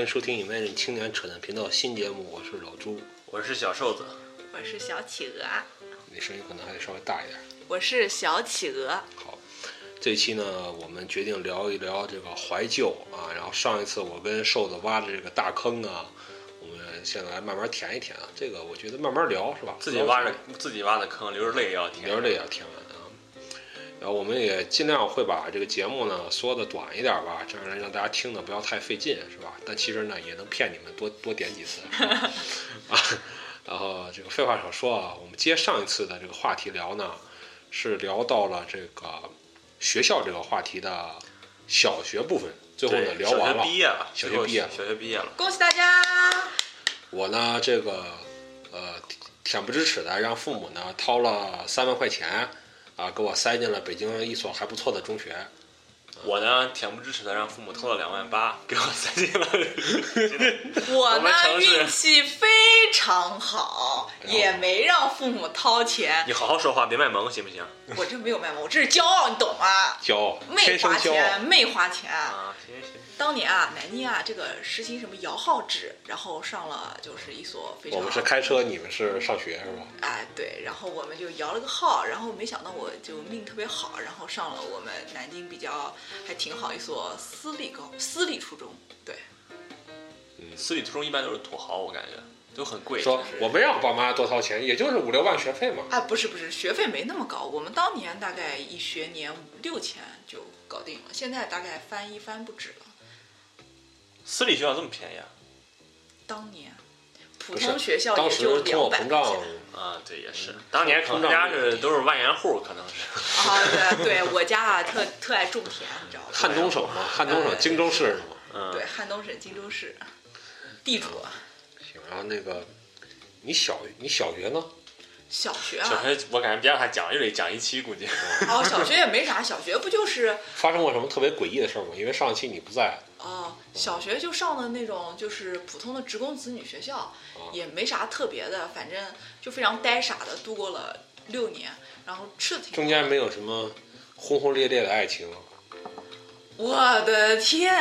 迎收听《Imagine 青年扯淡频道》新节目，我是老朱。我是小瘦子，我是小企鹅，你声音可能还得稍微大一点。我是小企鹅。好，这期呢，我们决定聊一聊这个怀旧啊。然后上一次我跟瘦子挖的这个大坑啊，我们现在来慢慢填一填啊。这个我觉得慢慢聊是吧？自己挖着自己挖的坑，流着泪也要填。流着泪也要填完啊。然后我们也尽量会把这个节目呢缩的短一点吧，这样让大家听的不要太费劲，是吧？但其实呢，也能骗你们多多点几次 啊。然后这个废话少说啊，我们接上一次的这个话题聊呢，是聊到了这个学校这个话题的小学部分，最后呢聊完了小学。毕业了，小学毕业了小学毕业了。恭喜大家！我呢，这个呃，恬不知耻的让父母呢掏了三万块钱，啊，给我塞进了北京一所还不错的中学。我呢，恬不知耻的让父母偷了两万八，给我塞进了。我呢运气非常好，也没让父母掏钱。你好好说话，别卖萌，行不行？我这没有卖萌，我这是骄傲，你懂吗？骄傲，没花钱，没花钱。啊，行行行。当年啊，南京啊，这个实行什么摇号制，然后上了就是一所非常我们是开车，你们是上学是吧？哎，对，然后我们就摇了个号，然后没想到我就命特别好，然后上了我们南京比较还挺好一所私立高私立初中，对，嗯私立初中一般都是土豪，我感觉都很贵。说我没让爸妈多掏钱，也就是五六万学费嘛。啊，不是不是，学费没那么高，我们当年大概一学年五六千就搞定了，现在大概翻一翻不止了。私立学校这么便宜啊？当年普通学校当时也就通货两百膨胀块钱。啊，对，也是。当年可能家是都是万元户，可能是。啊，对，对我家啊特特爱种田，你知道吧？汉东省嘛，汉东省哎荆州市是吗？嗯，对，汉东省荆州市，地主。行，然后那个你小你小学呢？小学啊，小学我感觉别让他讲，又得讲一期，估计。哦，小学也没啥，小学不就是发生过什么特别诡异的事儿吗？因为上一期你不在，哦，小学就上的那种就是普通的职工子女学校，哦也没啥特别的，反正就非常呆傻的度过了六年，然后吃的挺中间没有什么轰轰烈烈的爱情。我的天，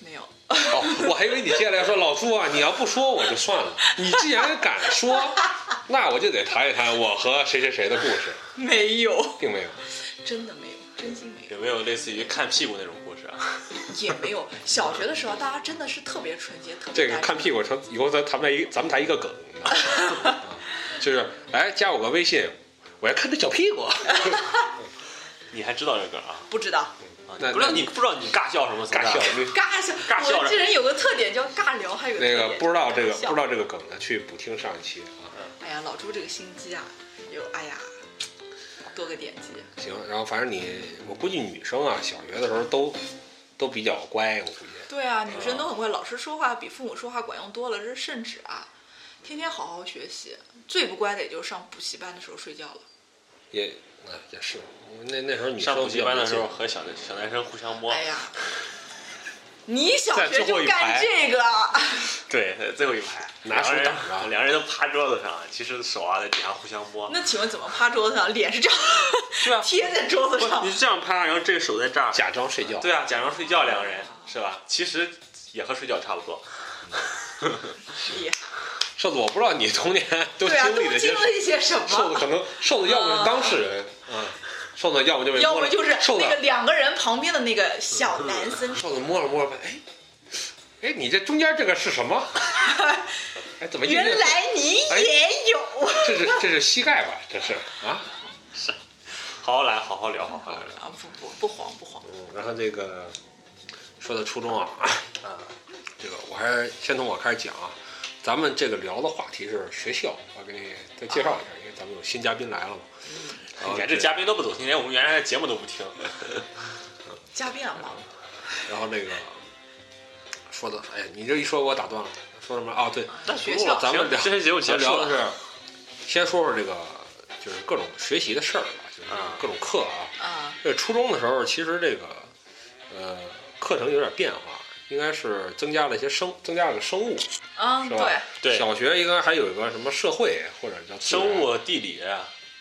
没有，哦，我还以为你接下来说老朱啊，你要不说我就算了，你既然敢说，那我就得谈一谈我和谁谁谁的故事，没有，并没有。真的没有，真心没有，有没有类似于看屁股那种故事啊？也没有。小学的时候，大家真的是特别纯洁，特别这个看屁股成以后咱谈们来一咱们谈一个梗，啊 就是来加我个微信，我要看这小屁股。你还知道这个啊？不知道啊那不知道你不知道你尬笑什么？尬笑，尬笑，尬笑我这人有个特点叫尬聊，还有那个不知道这个不知道这个梗的，去补听上一期啊。哎呀，老朱这个心机啊，有哎呀，多个点击。行，然后反正你，我估计女生啊，小学的时候都都比较乖，我估计。对啊，女生都很乖，老师说话比父母说话管用多了，这是圣旨啊！天天好好学习，最不乖的也就上补习班的时候睡觉了。也啊也是，那那时候女生上补习班的时候和小小男生互相摸哎，呀，你小学就最后一排干这个，对，在最后一排，拿手两个人挡着两个人都趴桌子上，其实手啊在底下互相摸。那请问怎么趴桌子上？脸是这样对啊，贴在桌子上，你？是这样趴，然后这个手在这儿，假装睡觉。对啊，假装睡觉，两个人是吧？其实也和睡觉差不多。厉 害瘦子，我不知道你童年都对啊，经历了些什么。都经历些什么？瘦子可能瘦子要么是当事人，啊，瘦子要不就被摸了要不就是那个两个人旁边的那个小男生，瘦子摸了摸着，哎，哎，你这中间这个是什么？哎，怎么原来你哎也有这是这是膝盖吧？这是啊，是好好来，好好聊，好好聊。啊！不不不慌不慌，嗯，然后这个说到初中啊，啊，这个我还是先从我开始讲啊。咱们这个聊的话题是学校，我给你再介绍一下，因为咱们有新嘉宾来了嘛。然后你看这嘉宾都不走心，连我们原来的节目都不听。嘉宾啊忙。然后那个说的，哎呀，你这一说给我打断了，说什么啊？对，那学校咱们聊这期节目结束咱聊的。是，先说说这个，就是各种学习的事儿吧，就是啊各种课啊。啊，这初中的时候，其实这个呃课程有点变化，应该是增加了一些生，增加了个生物，嗯，是吧？对，对小学应该还有一个什么社会或者叫生物、地理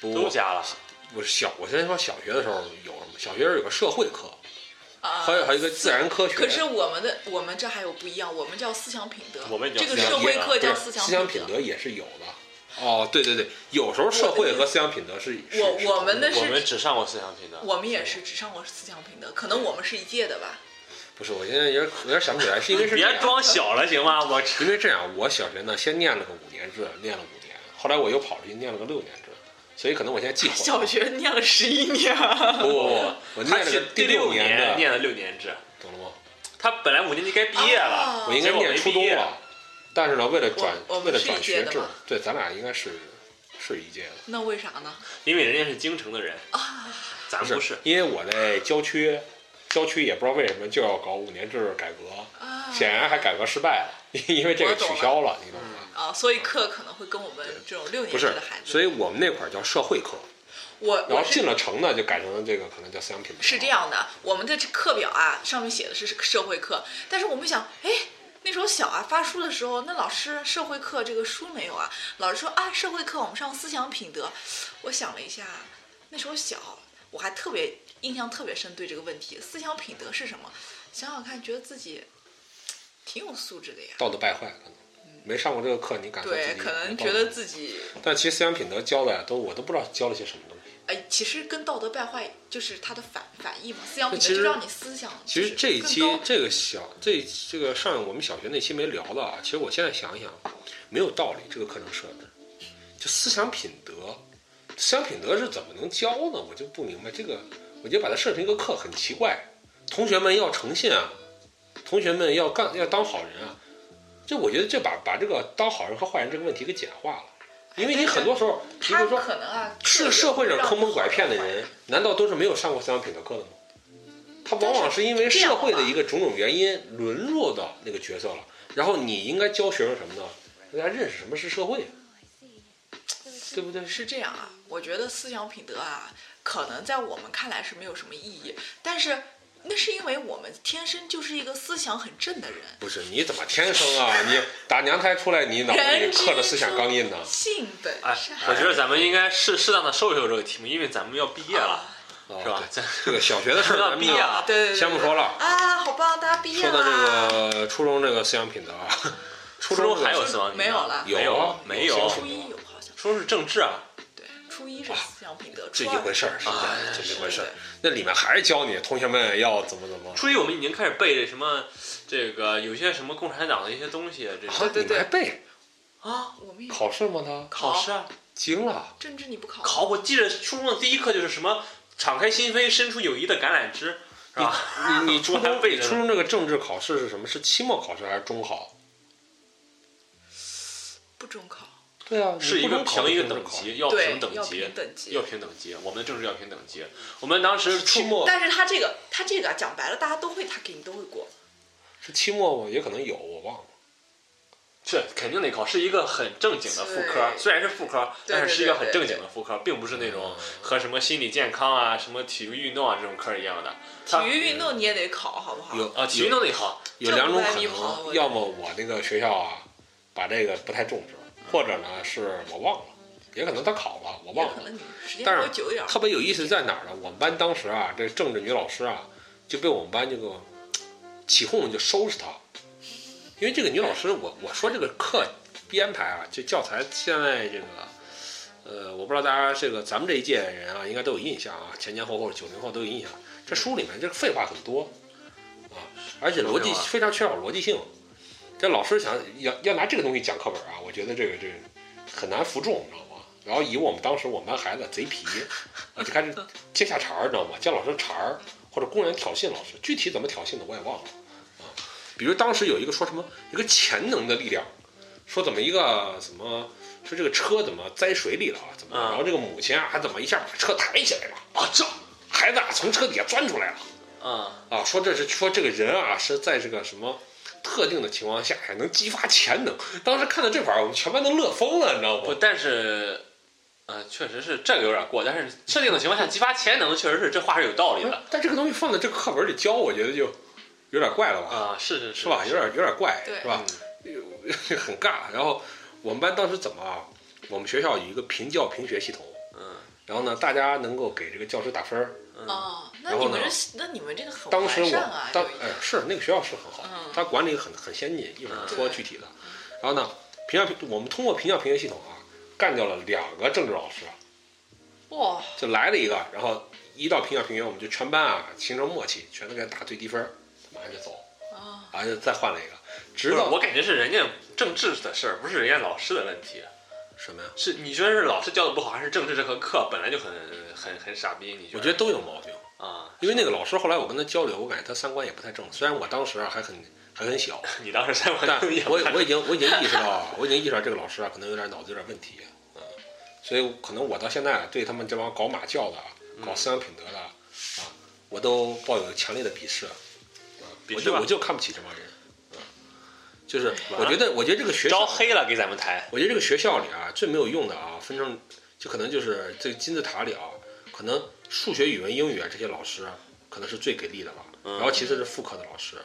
都加了。不是小，我先说小学的时候有什么？小学有个社会课，啊还有还有一个自然科学。可是我们的我们这还有不一样，我们叫思想品德，我们叫这个社会课叫思想思想品德也是有的。哦，对对对，有时候社会和思想品德是是我是我们的是我们，只上过思想品德，我们也是只上过思想品德，可能我们是一届的吧。不是？我现在有点有点想不起来，是因为是 别装小了行吗？我因为这样，我小学呢先念了个五年制，念了五年，后来我又跑出去念了个六年制，所以可能我现在记混了。小学念了十一年，不不不，我念了个他是第六年的，念了六年制，懂了吗？他本来五年级该毕业了，啊我应该念初中了，但是呢，为了转为了转学制，对，咱俩应该是是一届的。那为啥呢？因为人家是京城的人，啊，咱不是。因为我在郊区，郊区也不知道为什么就要搞五年制改革，啊显然还改革失败了，因为这个取消了，你懂吗？啊，所以课可能会跟我们这种六年级的孩，子，所以我们那会儿叫社会课，我然后进了城呢，就改成了这个可能叫思想品德。是这样的，我们的课表啊，上面写的是社会课，但是我们想，哎，那时候小啊，发书的时候，那老师社会课这个书没有啊？老师说啊，社会课我们上思想品德。我想了一下，那时候小，我还特别印象特别深，对这个问题，思想品德是什么？想想看，觉得自己挺有素质的呀。道德败坏，可能没上过这个课，你感觉对，可能觉得自己，但其实思想品德教的呀，都我都不知道教了些什么东西。哎，其实跟道德败坏就是它的反反义嘛。思想品德就让你思想，其实这一期这个小这这个上我们小学那期没聊的啊，其实我现在想一想，没有道理这个课程设置，就思想品德，思想品德是怎么能教呢？我就不明白这个，我觉得把它设成一个课很奇怪。同学们要诚信啊，同学们要干要当好人啊，这我觉得这把把这个当好人和坏人这个问题给简化了，因为你很多时候，你比他如说可能啊，是社会上坑蒙拐骗的人，难道都是没有上过思想品德课的吗？他往往是因为社会的一个种种原因沦落到那个角色了，然后你应该教学生什么呢？让大家认识什么是社会，对不对？是这样啊，我觉得思想品德啊，可能在我们看来是没有什么意义，但是那是因为我们天生就是一个思想很正的人，不是你怎么天生啊？你打娘胎出来，你脑子里刻的思想钢印呢？性本哎善。，我觉得咱们应该适适当的收一收这个题目，因为咱们要毕业了，啊是吧？对咱这个小学的事儿 要咱们毕业了，对对对，先不说了，啊，好棒，大家毕业了说到！这个初中这个思想品德啊，初 初中还有思想品德没有了有没有啊没有有，初一有好像，初中是政治啊，对，初一是思想品德，这初二一回事儿，是啊这一回事儿。那里面还是教你同学们要怎么怎么。初一我们已经开始背什么这个有些什么共产党的一些东西，这啊对对你还背啊我们也考试吗？他考试啊惊了。政治你不考，考，我记得初中的第一课就是什么敞开心扉，伸出友谊的橄榄枝，是吧？你你 初中背初中这个政治考试是什么？是期末考试还是中考？不中考，对啊，是一个评一个等级，要评，等要级评，等级要。评等级。我们的政治要评等级。我们当时期末但是他这个，他这个啊讲白了，大家都会，他给你都会过。是期末吗？也可能有，我忘了。是肯定得考，是一个很正经的副科，虽然是副科，但是是一个很正经的副科，并不是那种嗯和什么心理健康啊、什么体育运动啊这种科一样的。体育运动你也得考，好不好？有啊，体育运动得考，有两种可能，要么我那个学校啊，把这个不太重视，或者呢是我忘了，也可能他考了，我忘了。但是。特别有意思在哪儿呢？我们班当时啊，这政治女老师啊，就被我们班这个起哄就收拾她，因为这个女老师，我我说这个课编排啊，这教材现在这个，呃，我不知道大家这个咱们这一届人啊，应该都有印象啊，前前后后九零后都有印象。这书里面这个废话很多啊，而且逻辑非常缺少逻辑性。这老师想要要拿这个东西讲课本啊，我觉得这个这个很难服众，你知道吗？然后以我们当时我们班孩子贼皮，啊，就开始接下茬儿，知道吗？接老师茬儿，或者公然挑衅老师，具体怎么挑衅的我也忘了啊。比如当时有一个说什么一个潜能的力量，说怎么一个什么说这个车怎么栽水里了啊？怎么？嗯然后这个母亲啊还怎么一下把车抬起来了啊？这孩子啊从车底下钻出来了啊，啊！说这是说这个人啊是在这个什么。特定的情况下还能激发潜能，当时看到这块儿，我们全班都乐疯了，你知道不，吗？但是，呃，确实是这个有点过，但是设定的情况下激发潜能，确实是这话是有道理的但这个东西放在这个课本里教，我觉得就有点怪了吧，啊，是是是吧？有点有点怪，是吧？很尬。然后我们班当时怎么啊？我们学校有一个评教评学系统，嗯然后呢，大家能够给这个教师打分儿，哦，那你们这那你们这个很当时我当哎是那个学校是很好嗯，它管理很很先进，一会儿嗯说具体的。然后呢，评价评我们通过评价评学系统啊，干掉了两个政治老师，哇，就来了一个，然后一到评价评学，我们就全班啊形成默契，全都给他打最低分，马上就走，啊，啊就再换了一个，直不是，到我感觉是人家政治的事儿，不是人家老师的问题。什么呀？是你觉得是老师教的不好，还是政治这门课本来就很很很傻逼？你觉得？我觉得都有毛病，啊，因为那个老师后来我跟他交流，我感觉他三观也不太正，虽然我当时啊还很还很小，你当时三观但也我我已经我已经意识到啊，我已经意识到这个老师啊可能有点脑子有点问题，嗯，所以可能我到现在啊对他们这帮搞马教的啊、搞思想品德的啊，我都抱有强烈的鄙视，啊，我就我就看不起这帮人，啊，就是我觉得我觉得这个学招，黑了给咱们台。我觉得这个学校里啊最没有用的啊，分成就可能就是这个金字塔里啊，可能数学、语文、英语啊这些老师可能是最给力的了，嗯然后其次是副科的老师，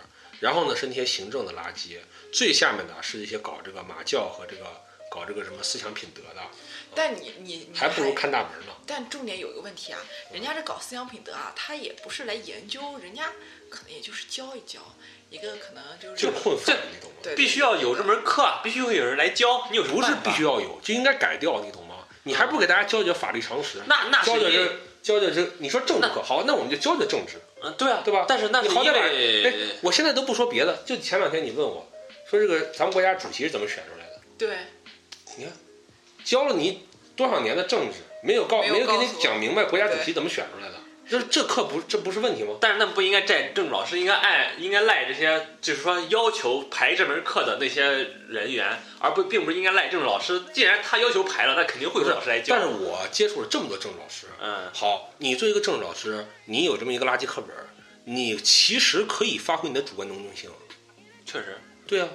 然后呢是那些行政的垃圾，最下面的是一些搞这个马教和这个搞这个什么思想品德的，但你你你还不如看大门呢。但重点有一个问题啊，人家这搞思想品德啊，他也不是来研究，人家可能也就是教一教，一个可能就是就是混饭，你懂吗？对必须要有这门课，必须会有人来教。你有什么不是必须要有，就应该改掉，你懂吗？你还不给大家教教法律常识，那那教教这教教这，你说政治课好，那我们就教教政治，嗯，对啊，对吧？但是那是因你好歹把哎为，我现在都不说别的，就前两天你问我说这个咱们国家主席是怎么选出来的？对你看教了你多少年的政治，没有告没有给你讲明白国家主席怎么选出来的，这这课不这不是问题吗？但是那不应该赖政治老师，应该爱应该赖这些，就是说要求排这门课的那些人员，而不并不是应该赖政治老师。既然他要求排了，那肯定会有老师来教。但是我接触了这么多政治老师，嗯，好，你作为一个政治老师，你有这么一个垃圾课本儿，你其实可以发挥你的主观能动性，确实对啊，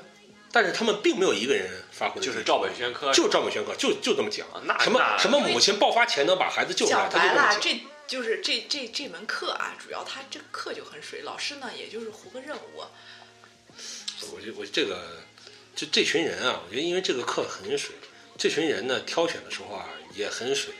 但是他们并没有一个人发挥就是照本宣科，就照本宣科，就就这么讲。啊那什么什么母亲爆发前能把孩子救出来，讲白了，他就这么讲。这就是这这这门课啊，主要他这个课就很水，老师呢也就是糊个任务。我觉得我这个就这群人啊，我觉得因为这个课很水，这群人呢挑选的时候啊也很水，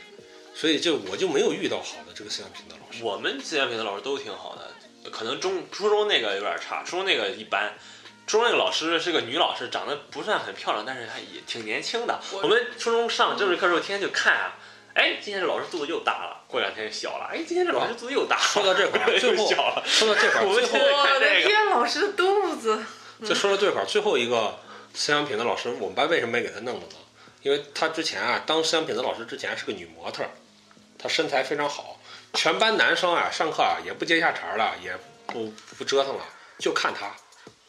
所以就我就没有遇到好的这个思想品德老师。我们思想品德老师都挺好的，可能中初中那个有点差，初中那个一般。初中那个老师是个女老师，长得不算很漂亮，但是她也挺年轻的。我我们初中上政治课的时候，天天就看啊，哎，今天这老师肚子又大了，过两天就小了，哎，今天这老师肚子又大了，说到这块儿，最又后小了。说到这块儿，最后现在看这个天，老师的肚子。就说到这块儿，最后一个思想品德老师，我们班为什么没给他弄了呢？因为他之前啊，当思想品德老师之前是个女模特儿，她身材非常好，全班男生啊上课啊也不接下茬儿了，也不不折腾了，就看她。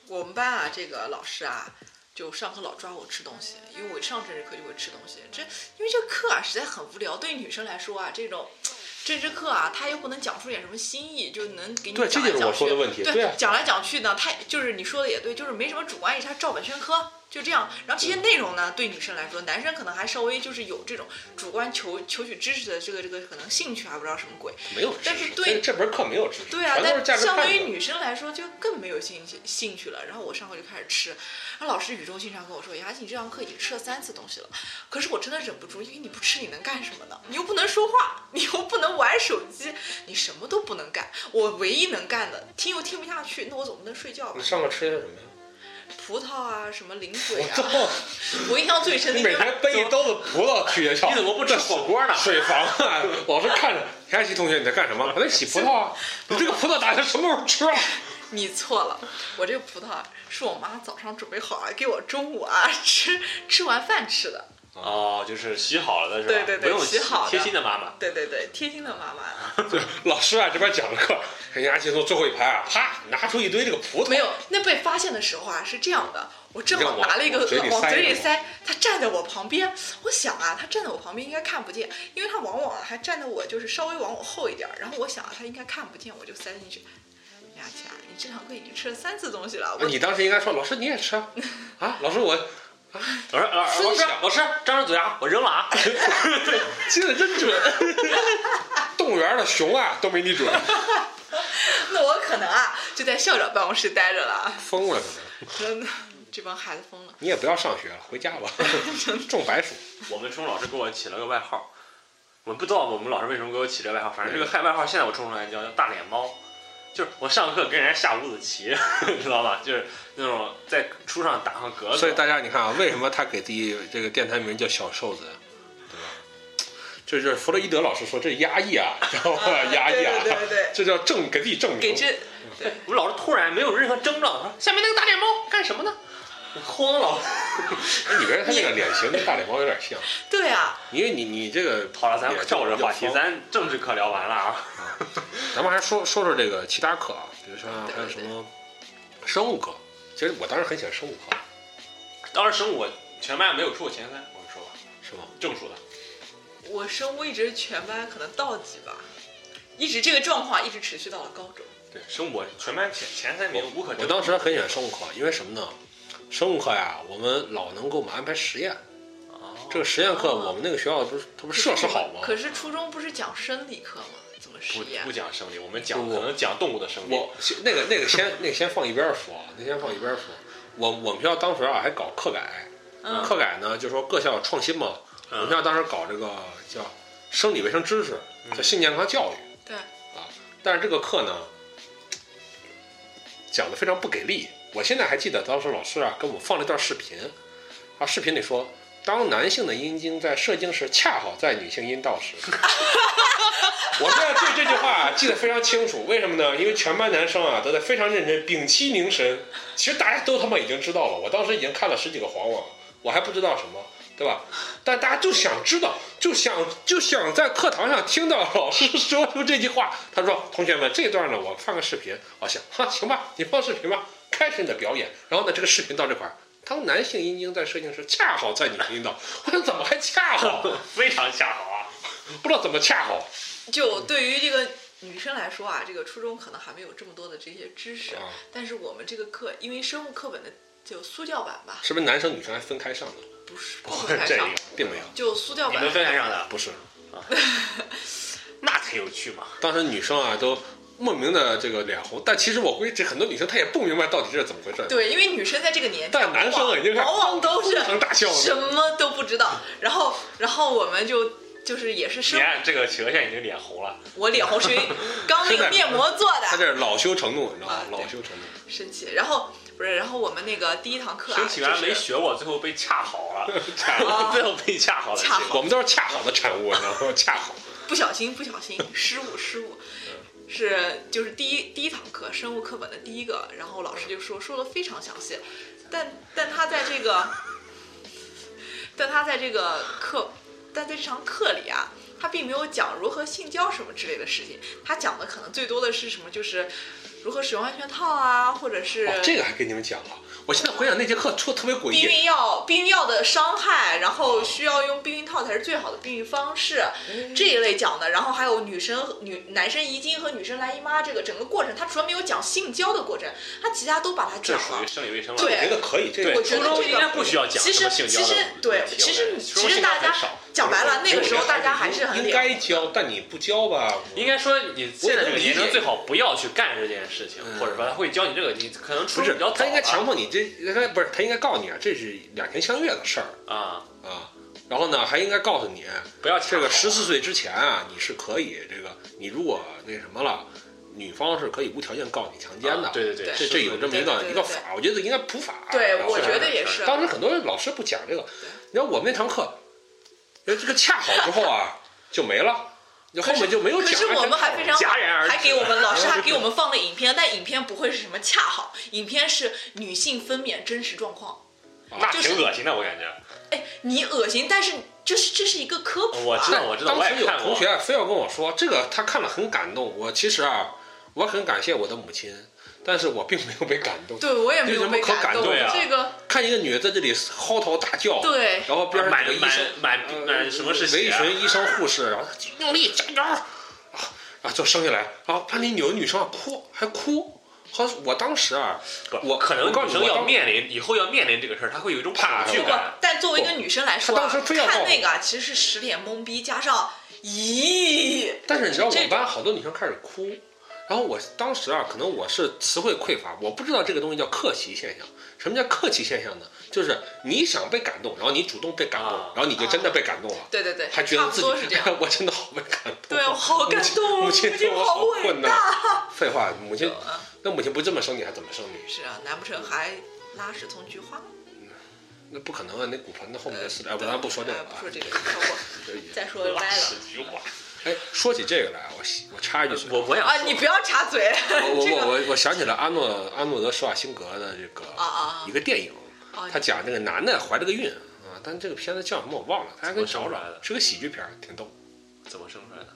我们班啊，这个老师啊，就上课老抓我吃东西，因为我上政治课就会吃东西。这因为这课啊实在很无聊，对于女生来说啊，这种 政治课啊，他又不能讲出点什么新意，就能给你对这就是我讲来讲去。说的问题对，对啊讲来讲去呢，他就是你说的也对，就是没什么主观意识，他照本宣科。就这样，然后这些内容呢，对女生来说，男生可能还稍微就是有这种主观求求取知识的这个这个可能兴趣，还不知道什么鬼。没有知识，但是对这这门课没有知识，对啊，但。相对于女生来说，就更没有兴趣兴趣了。然后我上课就开始吃，然后老师语重心长跟我说：“雅琪，你这堂课已经吃了三次东西了。”可是我真的忍不住，因为你不吃你能干什么呢？你又不能说话，你又不能玩手机，你什么都不能干。我唯一能干的，听又听不下去，那我总不能睡觉吧你？上课吃些什么呀？葡萄啊，什么零嘴啊，我印象最深的你每天背一兜子葡萄去学校，你怎么不吃火锅呢？水房啊！老师看着，田琪同学你在干什么？我在洗葡萄啊！你这个葡萄打算什么时候吃啊？你错了，我这个葡萄啊是我妈早上准备好了给我中午啊吃吃完饭吃的。哦，就是洗好了的是吧？对对对不用洗好的贴心的妈妈。对对对，贴心的妈妈。对，老师啊这边讲课，人家去坐最后一排啊，啪拿出一堆这个葡萄，没有，那被发现的时候啊是这样的，我正好拿了一个往嘴里往塞是吗嘴里塞，他站在我旁边，我想啊，他站在我旁边应该看不见，因为他往往啊还站在我就是稍微往我后一点儿，然后我想啊他应该看不见，我就塞进去。佳琪啊，你这堂课已经吃了三次东西了，我你当时应该说，老师你也吃啊？啊，老师我老师，老师，老师张着嘴啊，我扔了啊！记得真准。动物园的熊啊都没你准，那我可能啊就在校长办公室待着了，疯了可能。真的，这帮孩子疯了。你也不要上学了，回家吧，种白薯。我们初中老师给我起了个外号，我不知道我们老师为什么给我起这个外号，反正这个外号现在我冲出来叫叫大脸猫。就是我上课跟人家下五子棋，知道吧？就是那种在书上打上格子。所以大家你看啊，为什么他给自己这个电台名叫小瘦子，对吧？这就是弗洛伊德老师说这压抑啊，知道吧？压抑啊，对对对，这叫证给自己证明。给这，我们老师突然没有任何征兆，说下面那个大脸猫干什么呢？慌了，哎，你别他那个脸型跟大脸猫有点像。对啊，因为你你这个好了，咱照着话题，咱政治课聊完了啊。咱们还说说说这个其他课啊，比如说还有什么生物课。其实我当时很喜欢生物课。当时生物我全班没有出过前三，我跟你说吧，是吗？正数的。我生物一直全班可能倒几吧，一直这个状况一直持续到了高中。对，生物全班前前三名无可争。我当时很喜欢生物课，因为什么呢？生物课呀，我们老能给我们安排实验。哦。这个实验课，我们那个学校不是，它不是设施好吗？可是初中不是讲生理课吗？怎么实验？不讲生理，我们讲可能讲动物的生理。我那个那个先那个先放一边说，那先放一边说。我我们学校当时啊还搞课改，课改呢就是说各校创新嘛。我们学校当时搞这个叫生理卫生知识，叫性健康教育。对。啊，但是这个课呢讲的非常不给力。我现在还记得当时老师啊给我们放了一段视频，啊，视频里说，当男性的阴茎在射精时，恰好在女性阴道时。我现在对这句话记得非常清楚，为什么呢？因为全班男生啊都在非常认真，屏气凝神。其实大家都他妈已经知道了，我当时已经看了十几个黄网，我还不知道什么，对吧？但大家就想知道，就想就想在课堂上听到老师说出这句话。他说：“同学们，这段呢，我放个视频。”我想，哈，行吧，你放视频吧。开始你的表演，然后呢，这个视频到这块儿，当男性阴茎在射精时，恰好在女性阴道。我说怎么还恰好？非常恰好啊！不知道怎么恰好。就对于这个女生来说啊，这个初中可能还没有这么多的这些知识，但是我们这个课，因为生物课本的就苏教版吧，是不是男生女生还分开上的？不是，不分开上，并没有，就苏教版。你们分开上的？不是，啊，那才有趣嘛。当时女生啊都。莫名的这个脸红，但其实我估计这很多女生她也不明白到底这是怎么回事。对，因为女生在这个年纪，但男生啊已经往往都是大笑，什么都不知道。然后，然后我们就就是也是生。你看这个企鹅现在已经脸红了。我脸红是因为刚那个面膜做的。他这是恼羞成怒，你知道吗？恼羞成怒。生气，然后不是，然后我们那个第一堂课啊，生气完没学过，最后被恰好了，最后被恰好了。恰好，我们都是恰好的产物，你知道吗？恰好。不小心，不小心，失误，失误。是，就是第一第一堂课生物课本的第一个，然后老师就说说的非常详细，但但他在这个，但他在这个课，但在这堂课里啊，他并没有讲如何性交什么之类的事情，他讲的可能最多的是什么，就是如何使用安全套啊，或者是这个还跟你们讲了。我现在回想那节课，错特别诡异。避孕药，避孕药的伤害，然后需要用避孕套才是最好的避孕方式，这一类讲的。然后还有女生、女男生遗精和女生来姨妈这个整个过程，他除了没有讲性交的过程，他其他都把它讲了。这属于生理卫生了。对，我觉得可以。这个我觉得这个不需要讲其实其实对，其实其实大家讲白了，那个时候大家还是很应该教，但你不教吧？应该说你现在这个年龄最好不要去干这件事情，或者说他会教你这个，你可能出是比较他应该强迫你这，他不是。他应该告诉你啊，这是两情相悦的事儿啊啊，然后呢，还应该告诉你，不要这个十四岁之前啊，你是可以这个，你如果那什么了，女方是可以无条件告你强奸的。对对对，这这有这么一个一个法，我觉得应该普法。对，我觉得也是。当时很多老师不讲这个，你看我们那堂课，这个恰好之后啊 就没了。就后面就没有讲。可是我们还非常戛然而止，还给我们 老师还给我们放了影片，但影片不会是什么恰好，影片是女性分娩真实状况。那挺恶心的，我感觉。哎，你恶心，但是这是这是一个科普。我知道，我知道。当时有同学非要跟我说，这个他看了很感动。我其实啊，我很感谢我的母亲，但是我并没有被感动。对，我也没有被感动。这个看一个女的在这里嚎啕大叫，对，然后边上医生，满满什么是围裙医生护士，然后用力加油啊啊，就生下来，然后把你有的女生哭还哭。好，我当时啊，我可能女生要面临以后要面临这个事儿，她会有一种恐惧感。但作为一个女生来说，看那个其实是十脸懵逼，加上咦。但是你知道，我们班好多女生开始哭，然后我当时啊，可能我是词汇匮乏，我不知道这个东西叫客奇现象。什么叫客奇现象呢？就是你想被感动，然后你主动被感动，啊然后你就真的被感动了，对对对，还觉得自己多是这样。我真的好被感动。对，我好感动，母亲对我好好伟困难大。废话，母亲嗯那母亲不这么生你还怎么生你？是啊，难不成还拉屎从菊花？那不可能啊！那骨盆的后面的死的，哎，不，咱不说这个了不说。这个，再说歪了菊花。哎，说起这个来，我我插一句嘴，我我想啊！你不要插嘴。我这个我我我想起了阿诺阿诺德施瓦辛格的这个啊啊一个电影，啊！他讲这个男的怀了个孕啊，但这个片子叫什么我忘了，大家可以找找怎么生出来的，是个喜剧片儿，挺逗。怎么生出来的？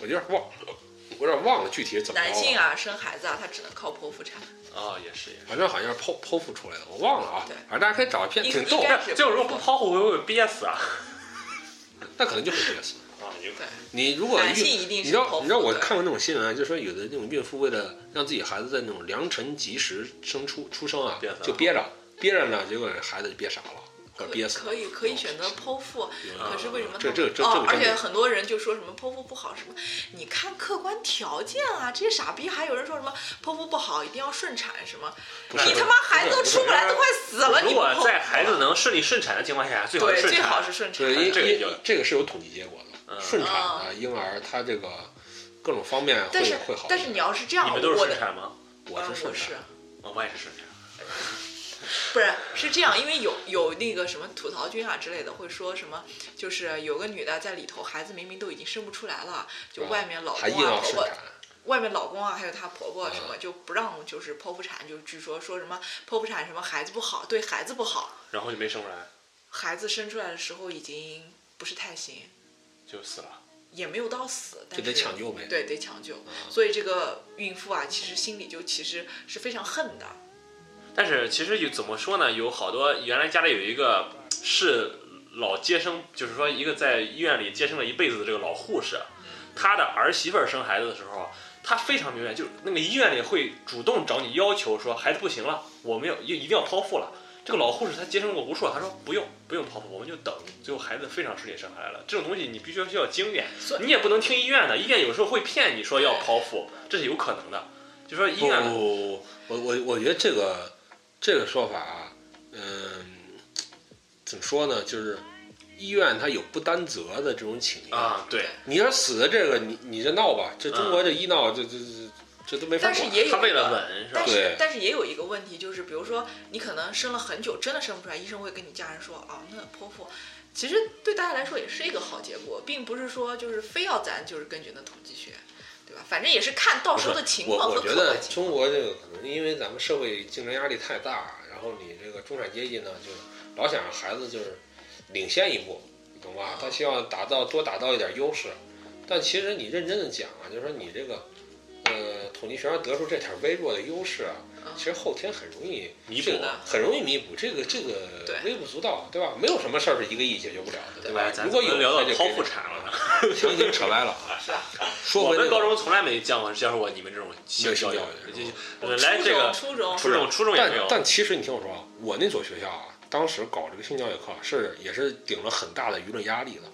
我有点忘了，我有点忘了具体怎么。男性啊，生孩子啊，他只能靠剖腹产。啊，也是也。反正好像是剖剖腹出来的，我忘了啊对。反正大家可以找一片，应挺逗应。该这这种如果不剖腹会不会憋死啊？那可能就会憋死。啊，有可对，你如果男性孕一定是你知道你知道我看过那种新闻啊，就说有的那种孕妇为了让自己孩子在那种良辰吉时生出出生啊就憋着憋着呢，结果孩子就憋傻了，或者憋死了。可以可以选择剖腹，可是为什么这这这而且很多人就说什么剖腹不好什么，你看客观条件啊，这些傻逼还有人说什么剖腹不好一定要顺产什么，你他妈孩子都出不来都快死了，如果在孩子能顺利顺产的情况下，最好是对最顺产。好是顺产对，，这个有这个是有统计结果的，嗯顺产的婴儿他这个各种方面但是会会好一点。但是你要是这样，你们都是我的顺产吗？嗯我是顺产。我是，哦我也是顺产。不是是这样，因为有有那个什么吐槽君啊之类的会说什么，就是有个女的在里头，孩子明明都已经生不出来了，就外面老还硬公啊婆婆要顺产，外面老公啊，还有她婆婆什么嗯就不让，就是剖腹产，就据说说什么剖腹产什么孩子不好，对孩子不好，然后就没生出来，孩子生出来的时候已经不是太行，就死了。也没有到死，但就得抢救呗。对，得抢救。嗯所以这个孕妇啊，其实心里就其实是非常恨的。但是其实有怎么说呢？有好多原来家里有一个是老接生，就是说一个在医院里接生了一辈子的这个老护士，她的儿媳妇儿生孩子的时候，她非常明白，就是那个医院里会主动找你要求说孩子不行了，我们要一一定要剖腹了。这个老护士她接生过无数，她说不用不用剖腹，我们就等，最后孩子非常顺利生下来了。这种东西你必须要需要经验你也不能听医院的，医院有时候会骗你说要剖腹，这是有可能的。就说医不院不不，我我我觉得这个这个说法啊，嗯，怎么说呢？就是医院它有不担责的这种倾向。啊，对，你要死的这个，你你这闹吧，这中国这医闹，这这这这都没法管。但是也有他为了稳是吧但？对是但是也有一个问题，就是比如说你可能生了很久，真的生不出来，医生会跟你家人说啊，那剖腹，其实对大家来说也是一个好结果，并不是说就是非要咱就是根据那统计学，对吧？反正也是看到时候的情况和客我觉得。中国这个可能因为咱们社会竞争压力太大，然后你这个中产阶级呢，就老想让孩子就是领先一步，你懂吧？他希望达到多达到一点优势，但其实你认真的讲啊，就是说你这个呃统计学上得出这点微弱的优势啊，嗯其实后天很容易弥补这个很容易弥补，这个这个微不足道，对吧？没有什么事儿是一个亿解决不了的，对吧？咱如果有，怎么聊到剖腹产了呢？行行，扯歪了啊。是啊，说回我们高中从来没见过教授过你们这种性性教育，就我们就来这个初中初中初中也没但有。但其实你听我说啊，我那所学校啊，当时搞这个性教育课是也是顶了很大的舆论压力的，哦，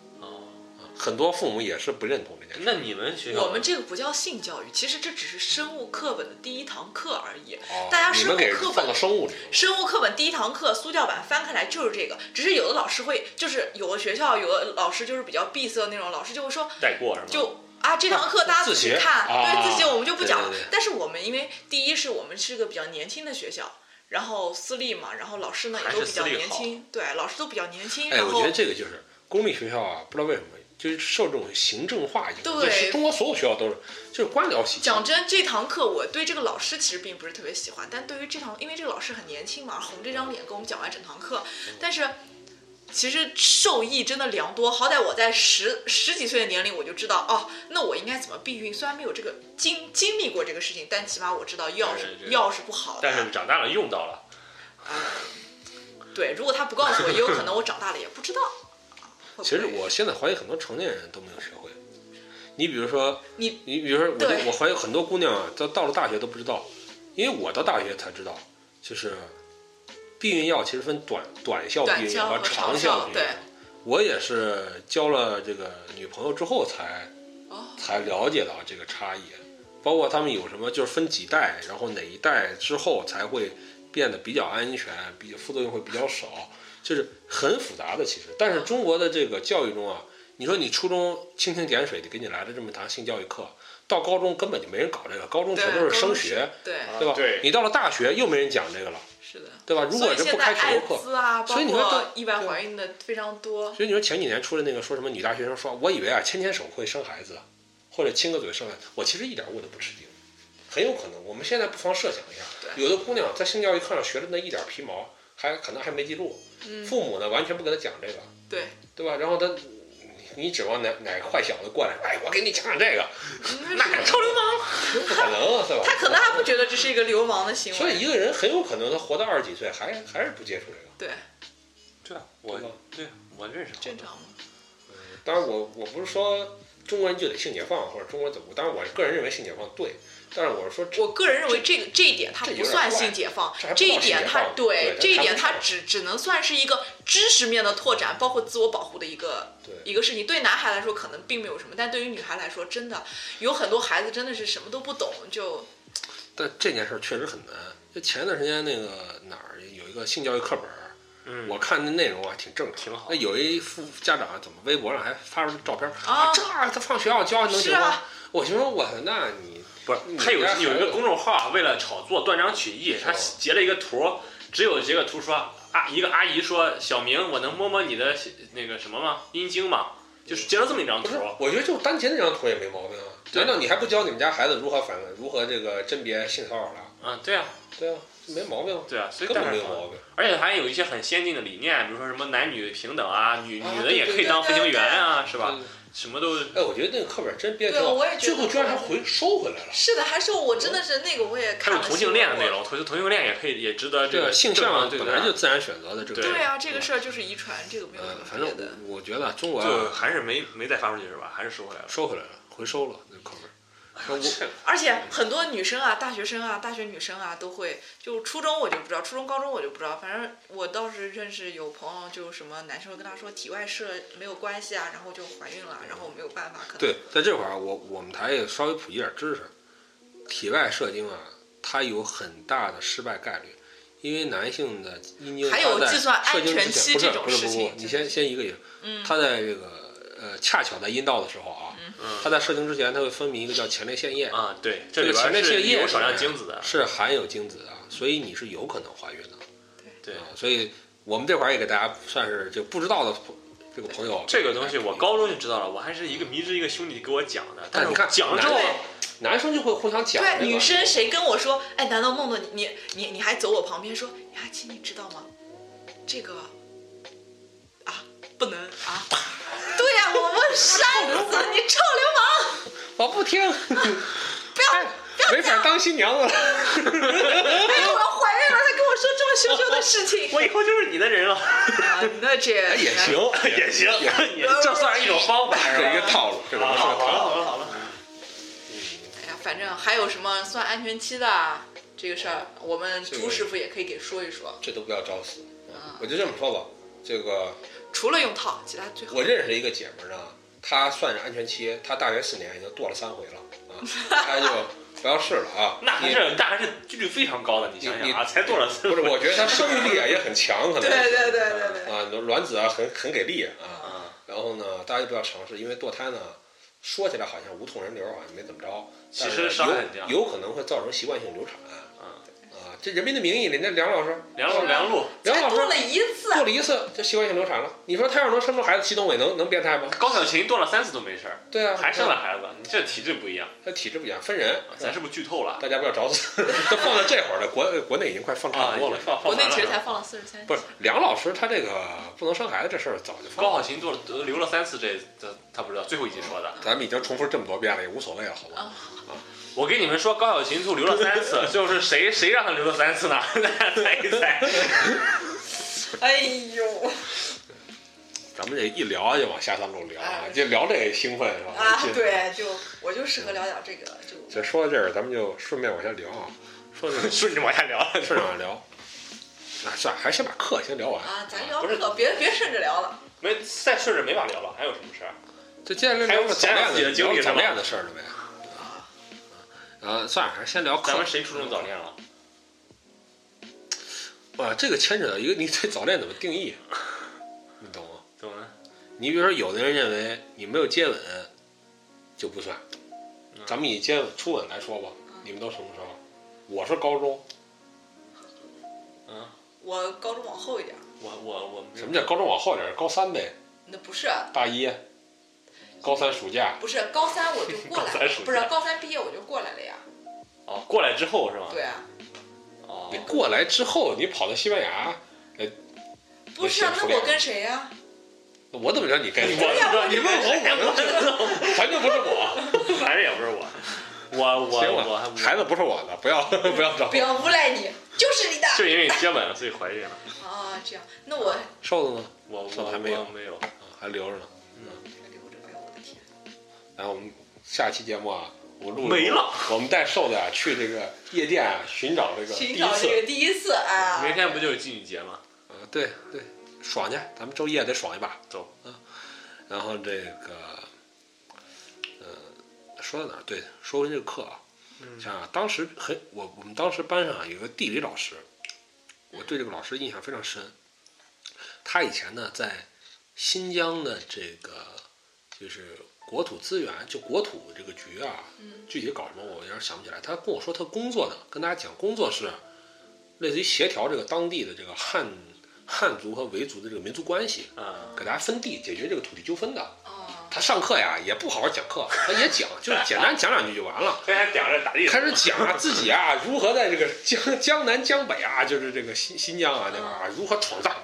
很多父母也是不认同这件事。那你们学校我们这个不叫性教育，其实这只是生物课本的第一堂课而已。哦大家你们给生物课本放到生物里，生物课本第一堂课苏教版翻开来就是这个，只是有的老师会，就是有的学校有的老师就是比较闭塞那种，老师就会说，带过是吗？就啊这堂课大家自学己看，啊对自习我们就不讲了对对对。但是我们因为第一是我们是个比较年轻的学校，然后私立嘛，然后老师呢也都比较年轻，对，老师都比较年轻，哎，然后我觉得这个就是公立学校啊，不知道为什么就是受这种行政化影响，对中国所有学校都是，就是官僚体系。讲真，这堂课我对这个老师其实并不是特别喜欢，但对于这堂，因为这个老师很年轻嘛，红着张脸跟我们讲完整堂课，但是其实受益真的良多。好歹我在十十几岁的年龄我就知道，哦，那我应该怎么避孕。虽然没有这个经经历过这个事情，但起码我知道药是药是不好的。但是长大了用到了，对，如果他不告诉我，也有可能我长大了也不知道。其实我现在怀疑很多成年人都没有学会。你比如说，你你比如说，我就我怀疑很多姑娘啊，到到了大学都不知道，因为我到大学才知道，就是避孕药其实分短短效避孕药和和长长效避孕药。我也是交了这个女朋友之后才哦才了解到这个差异。包括他们有什么就是分几代，然后哪一代之后才会变得比较安全，比副作用会比较少，就是很复杂的其实。但是中国的这个教育中啊，你说你初中蜻蜓点水的给你来了这么一堂性教育课，到高中根本就没人搞这个，高中，全都是升学，对，对吧？对你到了大学又没人讲这个了，是的。对吧？如所以现果这不开在艾选修课，滋啊，所以你说括这意外怀孕的非常多。所以你说前几年出了那个说什么女大学生说，我以为啊牵牵手会生孩子，或者亲个嘴生孩子，我其实一点我都不吃惊，很有可能。我们现在不妨设想一下，对有的姑娘在性教育课上学的那一点皮毛，还可能还没记住，嗯，父母呢完全不给他讲这个，对，对吧？然后他，你你指望哪哪个坏小子过来，哎，我给你讲讲这个，那臭流氓！不可能，是吧？他可能还不觉得这是一个流氓的行为。所以一个人很有可能他活到二十几岁，还还是不接触这个。对，对啊，我对我认识正常吗？当然我，我不是说中国人就得性解放或者中国怎么，当然我个人认为性解放对，但是我是说我个人认为这个这一点它不算性解放这一点它对这一点它只只能算是一个知识面的拓展，包括自我保护的一个对一个事情。对男孩来说可能并没有什么，但对于女孩来说，真的有很多孩子真的是什么都不懂，就但这件事儿确实很难。就前段时间那个哪儿有一个性教育课本我看那内容啊挺正常，挺好那有一副家长怎么微博上还发出照片儿啊这他放学校教能行吗？啊，我心说，我操，那你不是他有有一个公众号啊，为了炒作断章取义，他截了一个图，只有截个图说啊，一个阿姨说小明，我能摸摸你的那个什么吗？阴茎吗？就是截了这么一张图我觉得就单截那张图也没毛病啊。难道你还不教你们家孩子如何反如何这个甄别性骚扰了？嗯，对啊，对啊，没毛病，对啊，所以根本没有毛病。而且还有一些很先进的理念，比如说什么男女平等啊，女啊女的也可以当飞行员啊，是吧？对？什么都哎，我觉得那个课本真编得对挺好，我也觉得最后居然还回收回来了。是的，还是我真的是那个我也还看了有同性恋的内容，同同性恋也可以，也值得这个性向对本来就自然选择的这个。对对啊，这个事儿就是遗传，这个没有什呃么，反正。我我觉得中国就啊还是没没再发出去是吧？还是收回来了。收回来了，回收了那个课本。我而且很多女生啊，大学生啊，大学女生啊，都会就初中我就不知道，初中高中我就不知道，反正我倒是认识有朋友，就什么男生跟她说体外射没有关系啊，然后就怀孕了，然后没有办法，可能对，在这块儿我我们台也稍微普及点知识，体外射精啊，它有很大的失败概率，因为男性的阴茎还有计算安全期这种事不是不不，你先先一个一个，嗯它在这个呃恰巧在阴道的时候啊，嗯它在射精之前，它会分泌一个叫前列腺液，啊，对，这个前这里边是列腺液有少量精子的，是含有精子的，所以你是有可能怀孕的。对。啊，所以我们这块儿也给大家算是就不知道的朋这个朋友，这个东西我高中就知道了，我还是一个迷之一个兄弟给我讲的，但是你看讲了之后男生就会互相讲。对女生谁跟我说，哎，难道梦梦你你你你还走我旁边说，雅琪你知道吗？这个啊不能啊，我问扇死，你臭流氓！我不听，不要哎没法当新娘子了。哎，我要怀孕了，他跟我说这么羞羞的事情，我 以后就是你的人了，啊，那这哎 也行，也行，你这算是一种方法，一个套路，这个是个好了好了。好了好了，哎呀，反正还有什么算安全期的啊这个事儿，我们朱师傅也可以给说一说。这都不要找死。啊我就这么说吧，这个除了用套，其他最好我。认识一个姐们儿呢，她算是安全期，她大学四年已经堕了三回了啊，她就不要试了啊。那还你是那还是几率非常高的，你想你想啊，才堕了不是？我觉得她生育力啊也很强，可能对对对对对。啊，卵子啊很很给力啊。啊，然后呢，大家就不要尝试，因为堕胎呢，说起来好像无痛人流，好像没怎么着，其实是伤害很大有有可能会造成习惯性流产啊，啊。这《人民的名义》里那梁老师，梁路梁璐，梁老师才做了一次，做了一次就习惯性流产了，你说他要是能生出孩子，祁同伟能能变态吗？高小琴多了三次都没事儿，对啊，还生了孩子，你这体质不一样，他体质不一样，分人。咱是不是剧透了？大家不要找死，都放到这会儿了，国国内已经快放差啊，不多了国。内其实才放了四十三。不是梁老师，他这个不能生孩子这事儿早就放。高小琴做了得留了三次，这这他不知道，最后一集说的。咱们已经重复这么多遍了，也无所谓了，好吧？啊我跟你们说，高小琴就留了三次，就是谁谁让他留了三次呢？大家猜一猜。哎呦咱们这一聊就往下三路聊啊哎，就聊这个兴奋是吧？啊，对，就我就适合聊点这个，就这说到这儿，咱们就顺便往下聊啊，说这个 顺着往下聊。顺着往下聊。啊，算了，还是先把课先聊完。啊，咱聊课，别别顺着聊了。没再顺着没法聊了，还有什么事儿？就接下来还有聊个早讲讲自己的恋的，聊早经历是吗恋的事儿了呗。呃，算了，还是先聊课咱们。谁初中早恋了？啊，这个牵扯到一个你对早恋怎么定义，你懂吗？怎么了？你比如说，有的人认为你没有接吻就不算，嗯咱们以接吻初吻来说吧，你们都什么时候？我是高中，嗯，我高中往后一点儿，我我我什么叫高中往后一点儿？高三呗，那不是大一，高三暑假，不是高三我就过来了 不是高三毕业我就过来了呀。哦，过来之后是吗？对啊，哦你，过来之后，你跑到西班牙，呃不是啊，那我跟谁呀？我怎么知道你跟我谁？呀我你问我，我能知道？反正不是我，反正也不是我，我我我，孩子不是我的，不要不要找不。要诬赖你，就是你的。就因为你接吻所以怀孕了。啊，这样，那我瘦子呢？我我还没有没有。啊，还留着呢。留着，哎呦我的天，然后我们下期节目啊，我录没了。我们带瘦子啊去这个夜店啊寻找这个第寻一次。找这个第一次啊。明天不就是妓女节吗？啊，对对，爽去，咱们周夜得爽一把。走啊，然后这个，呃，说到哪儿？对，说回这个课啊，嗯像啊，当时很我我们当时班上啊有个地理老师，我对这个老师印象非常深。他以前呢在新疆的这个就是国土资源，就国土这个局啊，嗯具体搞什么我有点想不起来。他跟我说他工作呢，跟大家讲工作是类似于协调这个当地的这个汉汉族和维族的这个民族关系，啊，给大家分地，解决这个土地纠纷的。哦，他上课呀也不好好讲课，他也讲，就是简单讲两句就完了。开始讲着打地开始讲啊自己啊如何在这个江江南江北啊，就是这个新新疆啊那边啊如何闯荡，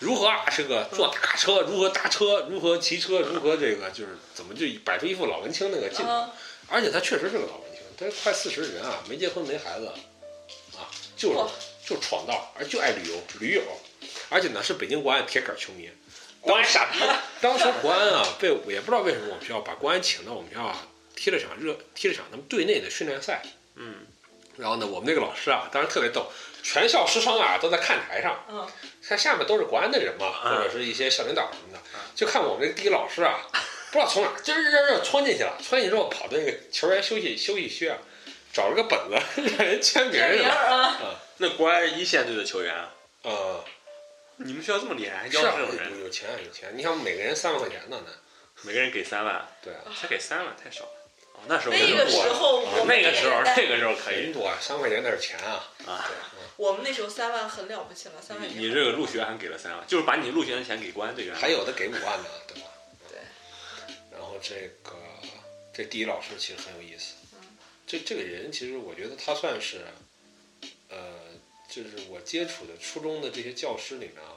如何啊这个坐大车，如何搭车，如何骑车，如何这个就是怎么就摆出一副老文青那个劲头。嗯而且他确实是个老文青，他快四十的人啊，没结婚没孩子，啊，就是哇就闯荡，而就爱旅游驴友，而且呢是北京国安铁杆球迷。国安傻逼。当时国 安啊被也不知道为什么我们学校把国安请到我们学校啊踢了场热踢了场他们队内的训练赛，嗯，然后呢我们那个老师啊当时特别逗，全校师生啊都在看台上，嗯，看下面都是国安的人嘛，嗯或者是一些校领导什么的，就看我们这个地理老师啊，不知道从哪儿吱吱吱吱窜进去了，窜进去之后跑到那个球员休息休息区啊，找了个本子让人签名去了，啊，那国安一线队的球员啊，呃，你们学校这么厉害，还这种人，有钱啊有钱，你想每个人三万块钱呢，那每个人给三万，对啊，才给三万，太少了。哦，那时候那个时候我们那个时候那个时候可以人多啊，三块钱那是钱啊，啊。我们那时候三万很了不起了，三万你你这个入学还给了三万，就是把你入学的钱给国安队员。还有的给五万呢，对吧？对。然后这个这地理老师其实很有意思，这这个人其实我觉得他算是，呃，就是我接触的初中的这些教师里面啊，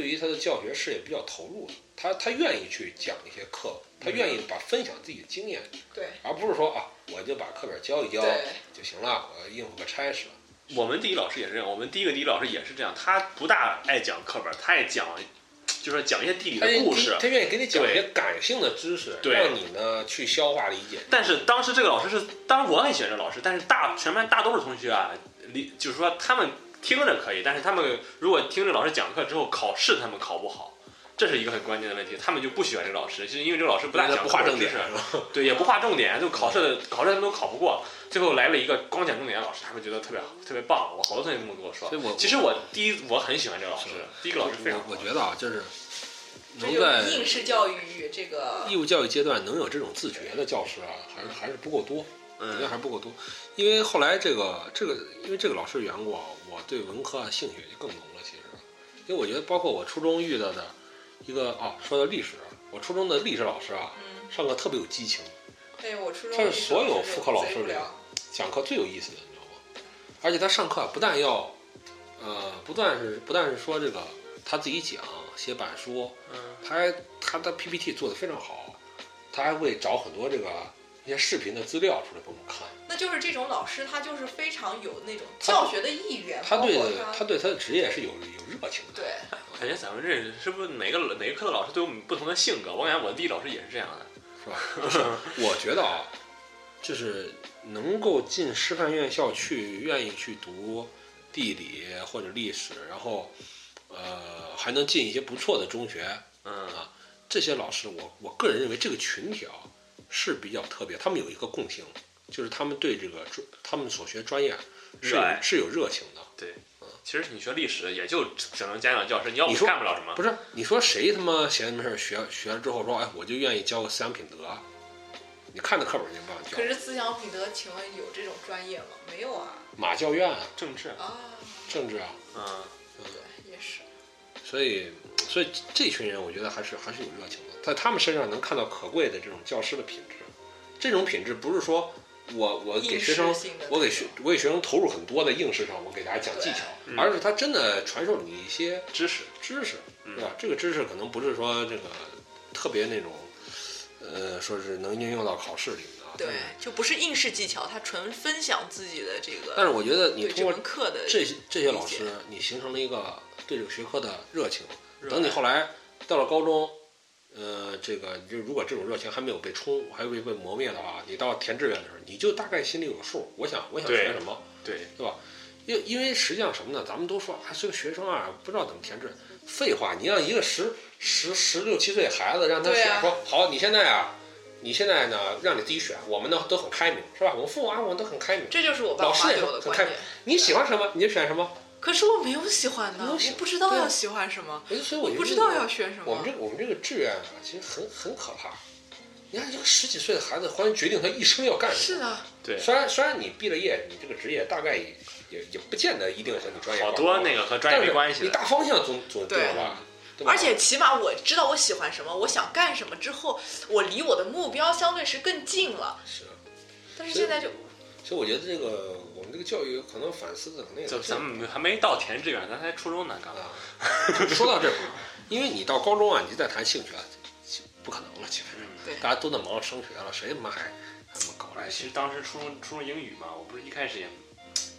对于他的教学事业比较投入，他他愿意去讲一些课，他愿意把分享自己的经验，对而不是说啊，我就把课本教一教就行了，我应付个差事。我们地理老师也是这样，我们第一个地理老师也是这样，他不大爱讲课本，他爱讲，就是讲一些地理的故事。他愿意给你讲一些感性的知识，对让你呢去消化理解。但是当时这个老师是，当然我很喜欢这个老师，但是大全班大多数同学啊，理就是说他们听着可以，但是他们如果听着老师讲课之后考试他们考不好，这是一个很关键的问题，他们就不喜欢这个老师，是因为这个老师不大讲不划重点课知识是吧？对，也不划重点，就考试的考试他们都考不过，最后来了一个光讲重点的老师，他们觉得特别好特别棒。我好多同学这么跟我说所以我，其实我第一我很喜欢这个老师，第一个老师非常我我觉得啊，就是能在应试教育这个义务教育阶段能有这种自觉的教师啊，还是还是不够多，我觉还不够多。因为后来这个这个，因为这个老师缘故啊，我对文科啊兴趣就更浓了。其实，因为我觉得包括我初中遇到的一个啊，说到历史，我初中的历史老师啊，嗯，上课特别有激情，对我初中他是所有副副科老师里讲课最有意思的，你知道吗？而且他上课啊不但要，呃，不但是不但是说这个他自己讲写板书，嗯他还他的 PPT 做得非常好，他还会找很多这个一些视频的资料出来给我们看。那就是这种老师，他就是非常有那种教学的意愿，他对他对他的职业是有有热情的。对我感觉咱们这是不是每个每个课的老师都有不同的性格？我感觉我的地理老师也是这样的。是吧？就 是我觉得啊，就是能够进师范院校去，愿意去读地理或者历史，然后呃还能进一些不错的中学，嗯啊这些老师我我个人认为这个群体啊是比较特别，他们有一个共性，就是他们对这个专他们所学专业是有热爱是有热情的。对，其实你学历史也就只能讲讲教师，你要不你说干不了什么。不是你说谁他妈闲着没事儿学学了之后说，哎，我就愿意教个思想品德？你看那课本就不让教可。是思想品德，请问有这种专业吗？没有啊。马教院啊，政治，啊，政治啊，嗯，对，也是。所以所以这群人我觉得还是还是有热情的，在他们身上能看到可贵的这种教师的品质。这种品质不是说我我给学生我给学我给学生投入很多的应试上，我给大家讲技巧，嗯而是他真的传授你一些知识，知识，嗯对吧？这个知识可能不是说这个特别那种，呃，说是能应用到考试里面啊。对，就不是应试技巧，他纯分享自己的这个。但是我觉得你通过门课的这些这些老师，你形成了一个对这个学科的热情。热等你后来到了高中，呃，这个就如果这种热情还没有被冲，还没有被磨灭的话，你到填志愿的时候，你就大概心里有个数。我想，我想对学什么，对，对吧？因因为实际上什么呢？咱们都说还是个学生啊，不知道怎么填志愿。废话，你让一个十十十六七岁孩子让他选，啊说好，你现在啊，你现在呢，让你自己选，我们呢都很开明，是吧？我们父母啊，我们都很开明。这就是我爸老师也我妈对说很开明我的观点。你喜欢什么你就选什么。可是我没有喜欢的，我不知道要喜欢什么，哎所以我觉得不知道要选什么我们这。个我们这个志愿啊，其实很很可怕。你看一个十几岁的孩子，忽然决定他一生要干什么。是的，对，虽然虽然你毕了业，你这个职业大概也也也不见得一定和你专业好多那个和专业但是没关系。你大方向总总定了吧？对吧而且起码我知道我喜欢什么，我想干什么之后，我离我的目标相对是更近了。是，但是现在就所以我觉得这个我们这个教育可能反思的可能也就咱们还没到填志愿，咱才初中呢，刚。啊，说到这儿，因为你到高中啊，你再谈兴趣啊，不可能了，基本上对大家都在忙着升学了，谁他妈还还他妈搞这些其实？当时初中初中英语嘛，我不是一开始也，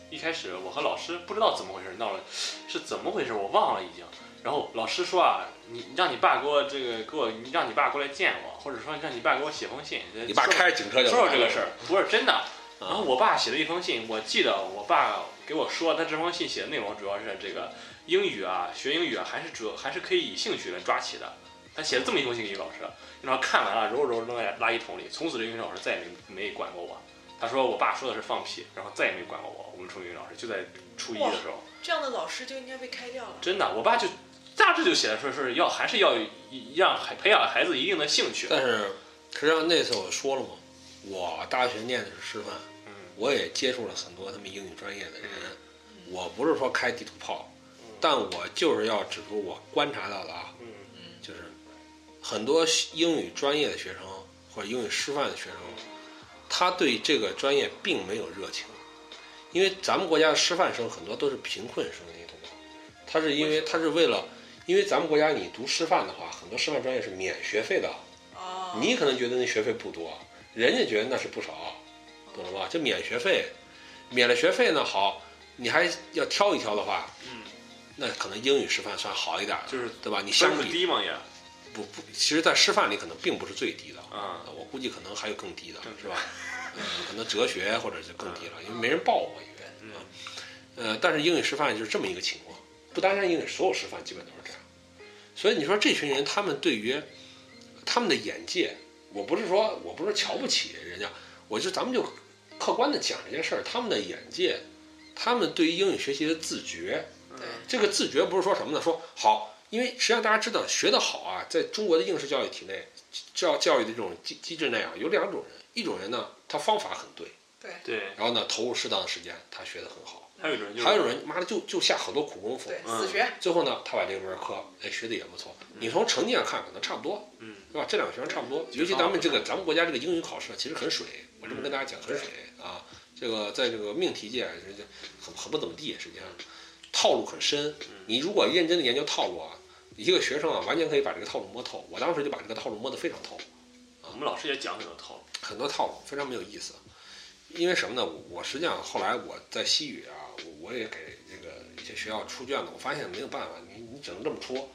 一开始我和老师不知道怎么回事闹了，是怎么回事我忘了已经。然后老师说啊，你你让你爸给我这个给我，你让你爸过来见我，或者说让你爸给我写封信。你爸开着警车就说说这个事儿，不是真的。啊然后我爸写了一封信，我记得我爸给我说，他这封信写的内容主要是这个英语啊，学英语啊，还是主要还是可以以兴趣来抓起的。他写了这么一封信给老师，然后看完了揉揉扔在垃圾桶里，从此这英语老师再也没没管过我。他说我爸说的是放屁，然后再也没管过我。我们初中英语老师就在初一的时候，这样的老师就应该被开掉了。真的，我爸就大致就写的说是要还是要让孩培养孩子一定的兴趣。但是实际上那次我说了嘛，我大学念的是师范，嗯我也接触了很多他们英语专业的人。我不是说开地图炮，但我就是要指出我观察到的啊，嗯。就是很多英语专业的学生或者英语师范的学生，他对这个专业并没有热情，因为咱们国家的师范生很多都是贫困生，你懂吗？他是因为他是为了，因为咱们国家你读师范的话，很多师范专业是免学费的，哦，你可能觉得那学费不多，人家觉得那是不少，懂了吧？就免学费，免了学费呢，好，你还要挑一挑的话，嗯，那可能英语师范算好一点儿，就是对吧？你相比低嘛也，不不，其实，在师范里可能并不是最低的，啊我估计可能还有更低的，是吧？嗯，可能哲学或者是更低了，因为没人报我，因为嗯啊，呃，但是英语师范就是这么一个情况，不单单英语，所有师范基本都是这样。所以你说这群人，他们对于他们的眼界，我不是说我不是瞧不起人家，我就咱们就客观的讲这件事儿，他们的眼界，他们对于英语学习的自觉，对，这个自觉不是说什么呢？说好，因为实际上大家知道，学得好啊，在中国的应试教育体内，教教育的这种机机制内啊，有两种人，一种人呢，他方法很对，对对，然后呢，投入适当的时间，他学得很好；还有一种人就还有一种人，妈的就就下很多苦功夫，对，嗯死学。最后呢，他把这门课哎学得也不错。你从成绩上看，可能差不多，嗯，是吧？这两个学生差不多，尤其咱们这个咱们国家这个英语考试其实很水，我这么跟大家讲很水啊。这个在这个命题界很很不怎么地，实际上套路很深。你如果认真的研究套路啊，一个学生啊完全可以把这个套路摸透。我当时就把这个套路摸得非常透，我们老师也讲很多套路，很多套路非常没有意思。因为什么呢？我我实际上后来我在西语啊，我我也给这个一些学校出卷子，我发现没有办法，你你只能这么出。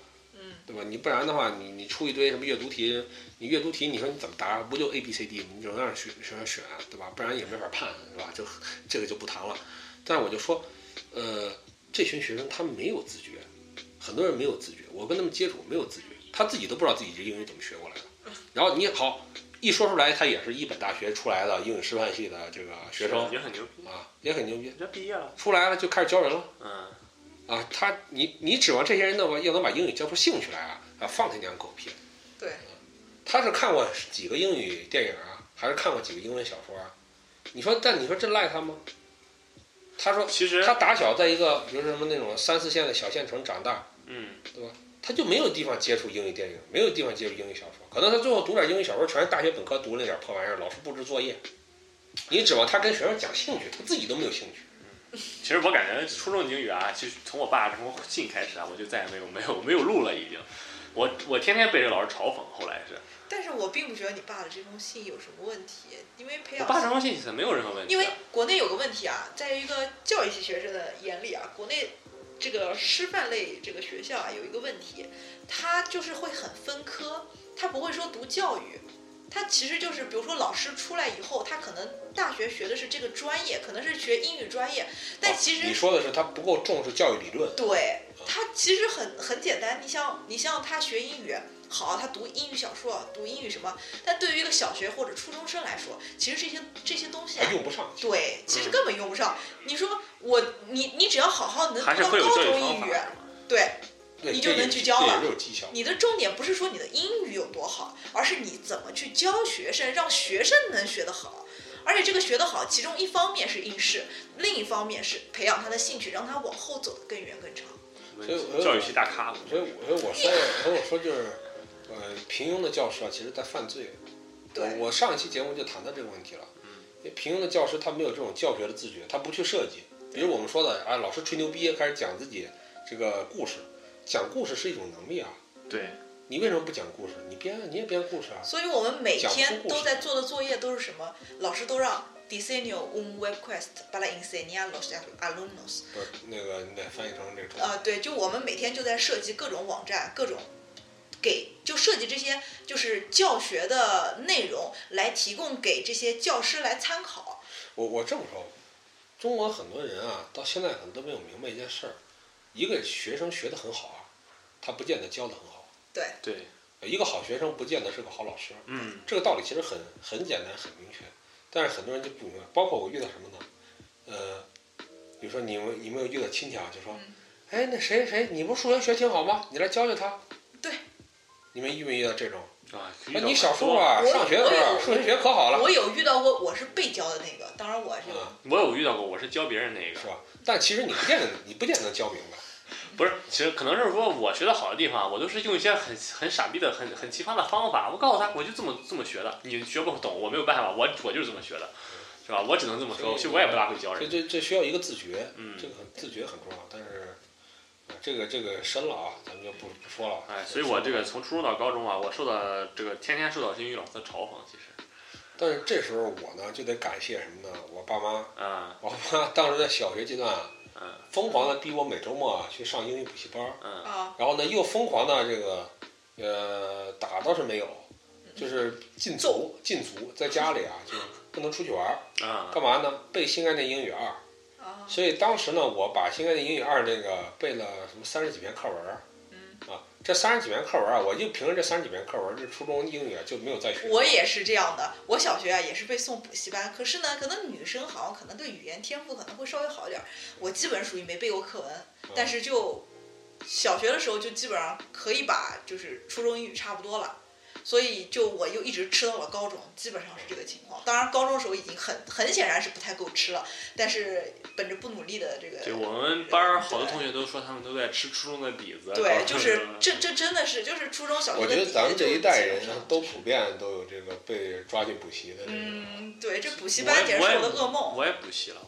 嗯，对吧？你不然的话，你你出一堆什么阅读题，你阅读题，你说你怎么答？不就 A B C D？你只能让学学生选，对吧？不然也没法判，是吧？就这个就不谈了。但是我就说，呃，这群学生他们没有自觉，很多人没有自觉。我跟他们接触没有自觉，他自己都不知道自己这英语怎么学过来的。然后你好，一说出来，他也是一本大学出来的英语师范系的这个学生也很牛逼，啊，也很牛逼。这毕业了，出来了就开始教人了嗯，啊！他你你指望这些人能要能把英语教出兴趣来啊？啊，放他娘狗屁！对，他是看过几个英语电影啊，还是看过几个英文小说啊？你说，但你说这赖他吗？他说其实他打小在一个比如说什么那种三四线的小县城长大，嗯，对吧他就没有地方接触英语电影，没有地方接触英语小说。可能他最后读点英语小说，全是大学本科读那点破玩意儿，老师布置作业。你指望他跟学生讲兴趣，他自己都没有兴趣。其实我感觉初中英语啊，其实从我爸这封信开始啊，我就再也没有没有没有录了，已经。我我天天被这个老师嘲讽，后来是但是我并不觉得你爸的这封信有什么问题，因为培养我爸这封信其实没有任何问题因。为国内有个问题啊，在一个教育系学生的眼里啊，国内这个师范类这个学校啊有一个问题，它就是会很分科，它不会说读教育，它其实就是比如说老师出来以后，他可能大学学的是这个专业，可能是学英语专业，但其实哦你说的是他不够重视教育理论。对他其实很很简单，你像你像他学英语，好，他读英语小说，读英语什么，但对于一个小学或者初中生来说，其实这些这些东西啊，用不上。对，其实根本用不上。你说我你你只要好好能读到高中英语对你就能去教了。你的重点不是说你的英语有多好，而是你怎么去教学生，让学生能学得好。而且这个学得好，其中一方面是应试，另一方面是培养他的兴趣，让他往后走得更远更长。所以我教育系大咖，所以我所以我说，所以我说就是，呃，平庸的教师啊，其实在犯罪。对我上一期节目就谈到这个问题了。因为平庸的教师他没有这种教学的自觉，他不去设计。比如我们说的啊，老师吹牛逼，开始讲自己这个故事，讲故事是一种能力啊。对，你为什么不讲故事？你编，你也编故事啊。所以我们每天都在做的作业都是什么？老师都让 diseño un web quest para enseñar los alumnos。不是那个，你得翻译成这种。啊。呃，对，就我们每天就在设计各种网站，各种给就设计这些就是教学的内容，来提供给这些教师来参考。我我这么说，中国很多人啊，到现在可能都没有明白一件事儿：一个学生学得很好啊，他不见得教的很好；对，对，一个好学生不见得是个好老师。嗯，这个道理其实很很简单、很明确，但是很多人就不明白。包括我遇到什么呢？呃，比如说你们你们有遇到亲戚啊，就说嗯：“哎，那谁谁，你不是数学学挺好吗？你来教教他。”对。你们遇没遇到这种？啊，你小时候啊，上学的时候我有数学学可好了，我有遇到过，我是被教的那个，当然我是、嗯，我有遇到过，我是教别人那个是，吧？但其实你不见得你不见得能教明白。不是，其实可能是说我学的好的地方，我都是用一些很很傻逼的、很很奇葩的方法，我告诉他，我就这么这么学的，你学不懂，我没有办法，我我就是这么学的，是吧？我只能这么说，其实我也不大会教这人，这这需要一个自觉，嗯这个很自觉很重要。但是，呃这个这个深了啊，咱们就不不说了。哎，所以我这个从初中到高中啊，我受到这个天天受到英语老师的嘲讽，其实，但是这时候我呢就得感谢什么呢？我爸妈，啊我爸妈当时在小学阶段啊，嗯。疯狂的逼我每周末啊去上英语补习班儿，嗯。啊，然后呢又疯狂的这个，呃，打倒是没有，就是禁足禁足，在家里啊 就不能出去玩儿，啊。干嘛呢？背新概念英语二。啊，所以当时呢，我把新概念英语二这个背了什么三十几篇课文儿，嗯。啊，这三十几篇课文啊，我就凭着这三十几篇课文，这初中英语啊就没有再学。我也是这样的，我小学啊也是被送补习班，可是呢，可能女生好像可能对语言天赋可能会稍微好一点儿。我基本属于没背过课文，但是就小学的时候就基本上可以把就是初中英语差不多了，所以就我又一直吃到了高中，基本上是这个情况。当然高中时候已经很很显然是不太够吃了，但是本着不努力的这个，对我们班儿好多同学都说他们都在吃初中的底子，对，就是这这真的是就是初中小学我的底子觉得咱们这一代人都普遍都有这个被抓去补习的这个。嗯，对，这补习我班简直是我的噩梦。我也补习了，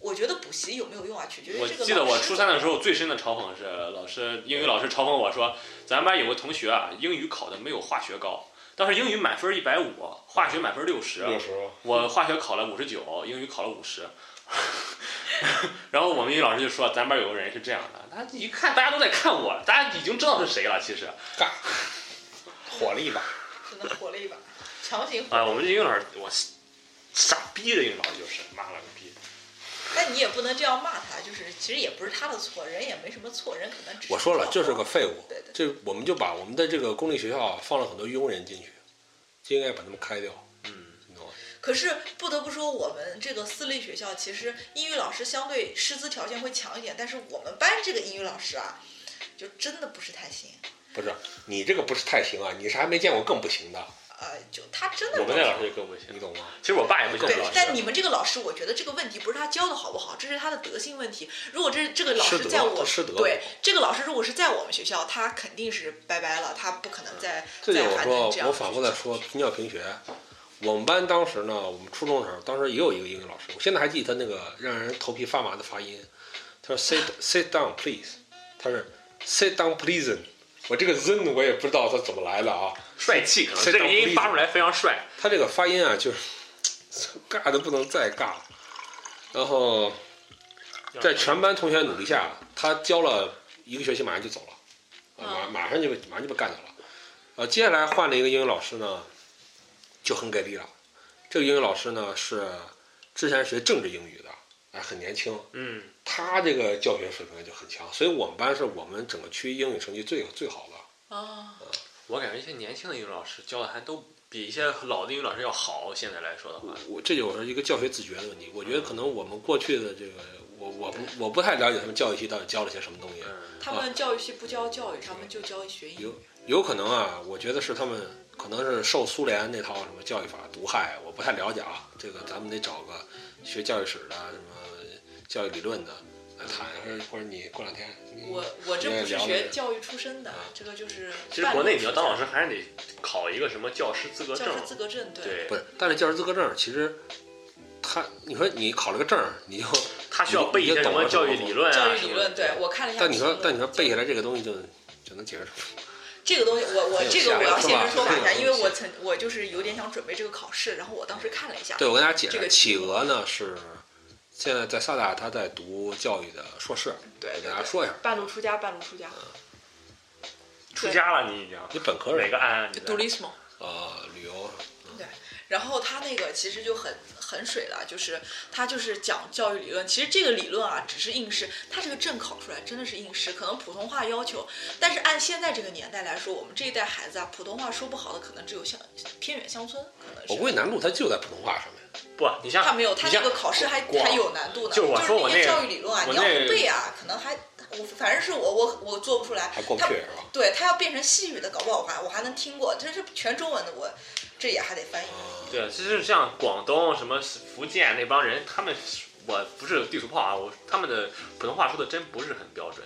我觉得补习有没有用啊，取决于我这个记得我初三的时候最深的嘲讽是，老师英语老师嘲讽我说，咱班有个同学啊，英语考的没有化学高，当时英语满分一百五，化学满分六十，六十，我化学考了五十九，英语考了五十。然后我们英语老师就说，咱班有个人是这样的，他一看大家都在看我，大家已经知道是谁了。其实，干，火了一把。真的火了一把，强行火。啊，我们这英语老师，我傻逼的英语老师就是，妈了个逼！但你也不能这样骂他，就是其实也不是他的错，人也没什么错，人可能只是我说了，就是个废物。对对这我们就把我们的这个公立学校啊放了很多庸人进去，就应该把他们开掉，嗯，你懂吗？可是不得不说，我们这个私立学校其实英语老师相对师资条件会强一点，但是我们班这个英语老师啊，就真的不是太行。不是你这个不是太行啊，你是还没见过更不行的，呃，就他真的我们那老师就更不行你。懂吗？其实我爸也不行对老师，，但你们这个老师，我觉得这个问题不是他教的好不好，这是他的德性问题。如果这这个老师在我师德对这个老师如果是在我们学校，他肯定是拜拜了，他不可能再再我说还能这，样。我反复在说平教平学。我们班当时呢，我们初中的时候，当时也有一个英语老师，我现在还记得他那个让人头皮发麻的发音。他说 sit sit down please，他是 sit down please。我这个 zen 我也不知道它怎么来的啊。帅气，可能这个音发出来非常帅。他这个发音啊，就是 尬的不能再尬了。然后在全班同学努力下，他教了一个学期，马上就走了，啊，马马上就被马上就被干掉了。呃，接下来换了一个英语老师呢，就很给力了。这个英语老师呢是之前学政治英语的，哎，很年轻，嗯，他这个教学水平就很强，所以我们班是我们整个区英语成绩最最好的。啊，我感觉一些年轻的英语老师教的还都比一些老的英语老师要好。现在来说的话，我这就是一个教学自觉的问题。我觉得可能我们过去的这个，我我不我不太了解他们教育系到底教了些什么东西。嗯，他们教育系不教教育，他们就教学英语。有有可能啊，我觉得是他们可能是受苏联那套什么教育法毒害，我不太了解啊。这个咱们得找个学教育史的、什么教育理论的来谈，或者或者你过两天我我这不是学教育出身的，这个就是其实国内你要当老师，还是得考一个什么教师资格证教师。资格证，对。对不，是，但是教师资格证其实他，你说你考了个证，你就他需要背一些什么教育理论啊，教育理论，对我看了一下。但你说但你说背下来这个东西就就能解释出来。这个东西，我我这个我要现身说法一下，因为我曾我就是有点想准备这个考试，然后我当时看了一下，对，我跟大家解释，这个企鹅呢是现在在萨大，他在读教育的硕士，对给大家说一下，半路出家，半路出家出家了，你已经你本科是哪个安？你在，Durismo。呃旅游，对然后他那个其实就很很水了，就是他就是讲教育理论。其实这个理论啊，只是应试，他这个证考出来真的是应试，可能普通话要求。但是按现在这个年代来说，我们这一代孩子啊，普通话说不好的可能只有乡偏远乡村，可能是。我估计难度他就在普通话上面。不，你像他没有，他那个考试还还有难度呢。就是我说我那些那个教育理论啊，你要不背啊，可能还我反正是我我我做不出来。还过不他去是吧？对他要变成西语的，搞不好我还我还能听过，这是全中文的，我这也还得翻译。对，其实像广东、什么福建那帮人，他们我不是地图炮啊，我他们的普通话说的真不是很标准，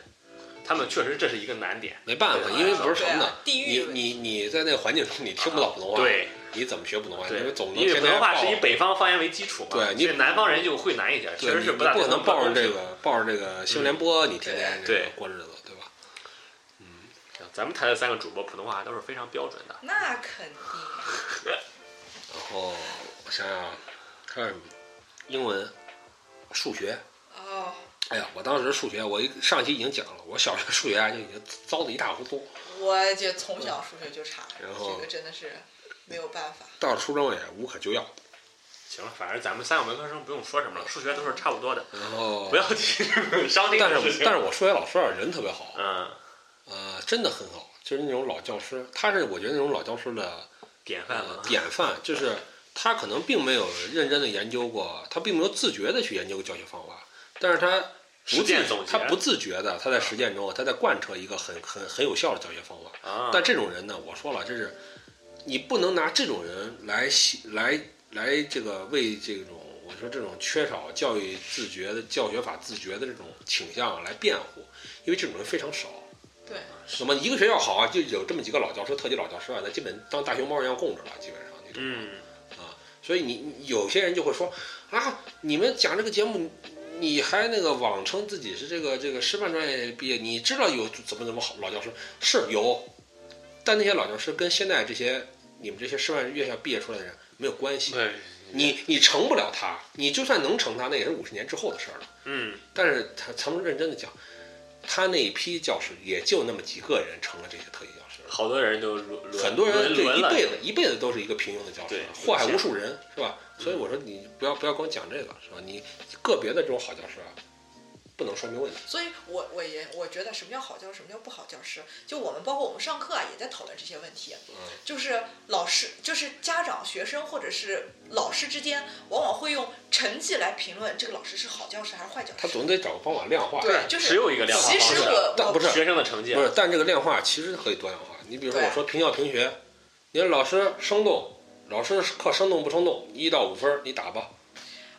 他们确实这是一个难点。没办法，因为不是什么呢啊？地域你你你在那个环境中，你听不到普通话，对你怎么学普通话？因为总，能因为天天普通话是以北方方言为基础嘛，对你是南方人就会难一点，确实是不大不可能抱着这个。抱着这个新闻联播，你天天这对个过日子，对吧？嗯咱们台的三个主播普通话都是非常标准的。那肯定。然后我想想，还有什么？英文、数学。哦，哎呀，我当时数学，我一上期已经讲了，我小学数学啊就已经糟的一塌糊涂，我就从小数学就差，然后这个真的是没有办法。到了初中也无可救药。行了，反正咱们三个文科生不用说什么了，数学都是差不多的，然 后不，要提 伤心但。是但是我数学老师啊人特别好，嗯，呃，真的很好，就是那种老教师，他是我觉得那种老教师的呃典范嘛。典范，就是他可能并没有认真的研究过，他并没有自觉的去研究教学方法，但是他不自实践总结他不自觉的，他在实践中，他在贯彻一个很很很有效的教学方法。啊，但这种人呢，我说了，这是你不能拿这种人来洗来来这个为这种我说这种缺少教育自觉的教学法自觉的这种倾向来辩护，因为这种人非常少。对，什么一个学校好啊，就有这么几个老教师，特级老教师啊，那基本当大熊猫一样供着了，基本上你懂吗？嗯，所以你你有些人就会说啊，你们讲这个节目，你还那个妄称自己是这个这个师范专业毕业，你知道有怎么怎么好老教师是有，但那些老教师跟现在这些你们这些师范院校毕业出来的人没有关系。对，你你成不了他，你就算能成他，那也是五十年之后的事儿了。嗯，但是他咱们认真的讲，他那一批教师也就那么几个人成了这些特级教师。好多人都很多人对沦沦了一辈子一辈子都是一个平庸的教师，祸害无数人，是吧？所以我说你不要不要光讲这个，是吧？你个别的这种好教师啊，不能说明问题。所以我我也我觉得什么叫好教师，什么叫不好教师，就我们包括我们上课啊，也在讨论这些问题。嗯，就是老师，就是家长、学生或者是老师之间，往往会用成绩来评论这个老师是好教师还是坏教师。他总得找个方法量化。对，就是只有一个量化其方式实我我但不是学生的成绩不是，但这个量化其实可以多样化。你比如说，我说评教评学，你说老师生动，老师课生动不生动，一到五分儿你打吧。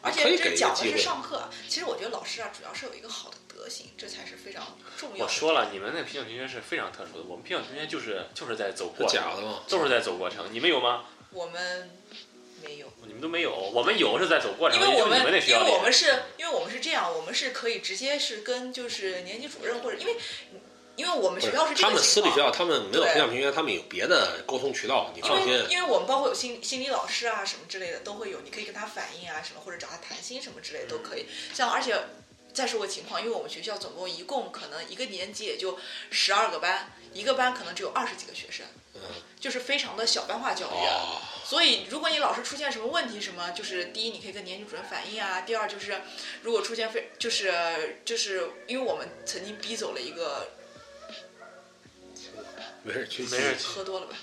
而且这讲的一个机会。是上课，其实我觉得老师啊，主要是有一个好的德行，这才是非常重要的。我说了，你们那评教评学是非常特殊的，我们评教评学就是就是在走过程，假的嘛？都是在走过程。你们有吗？我们没有。你们都没有，我们有是在走过程，因为我们因为我们是，因为我们是这样，我们是可以直接是跟就是年级主任或者因为因为我们学校是这他们个情况。私立学校，他们没有对评教评学，他们有别的沟通渠道，你因放心为。因为我们包括有心心理老师啊什么之类的都会有，你可以跟他反映啊什么，或者找他谈心什么之类的都可以。像而且再说个情况，因为我们学校总共一共可能一个年级也就十二个班，一个班可能只有二十几个学生，嗯，就是非常的小班化教育。哦，所以，如果你老师出现什么问题，什么就是第一，你可以跟年级主任反映啊；第二，就是如果出现非就是就是因为我们曾经逼走了一个没事，去没事喝多了吧，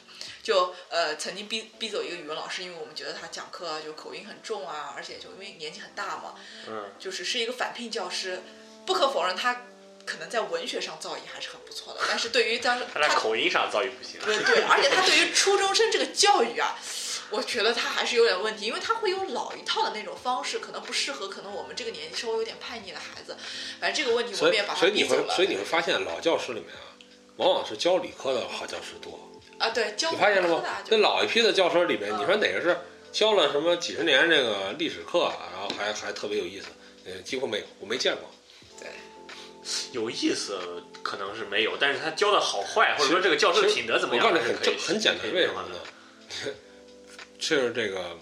就呃曾经逼逼走一个语文老师，因为我们觉得他讲课就口音很重啊，而且就因为年纪很大嘛，嗯，就是是一个返聘教师，不可否认他可能在文学上造诣还是很不错的，但是对于当时 他在口音上造诣不行。对对，而且他对于初中生这个教育啊，我觉得他还是有点问题，因为他会有老一套的那种方式，可能不适合可能我们这个年纪稍微有点叛逆的孩子。反正这个问题我们也把他所以你逼走了。会所以你会发现老教师里面啊，往往是教理科的好教师多。啊，对，教你发现了吗科的啊？就那老一批的教师里面，嗯你说哪个是教了什么几十年这个历史课，然后还还特别有意思？呃，几乎没有，我没见过。对有意思可能是没有，但是他教的好坏，或者说这个教师的品德怎么样，我告诉你很简单，为什么呢？就是这个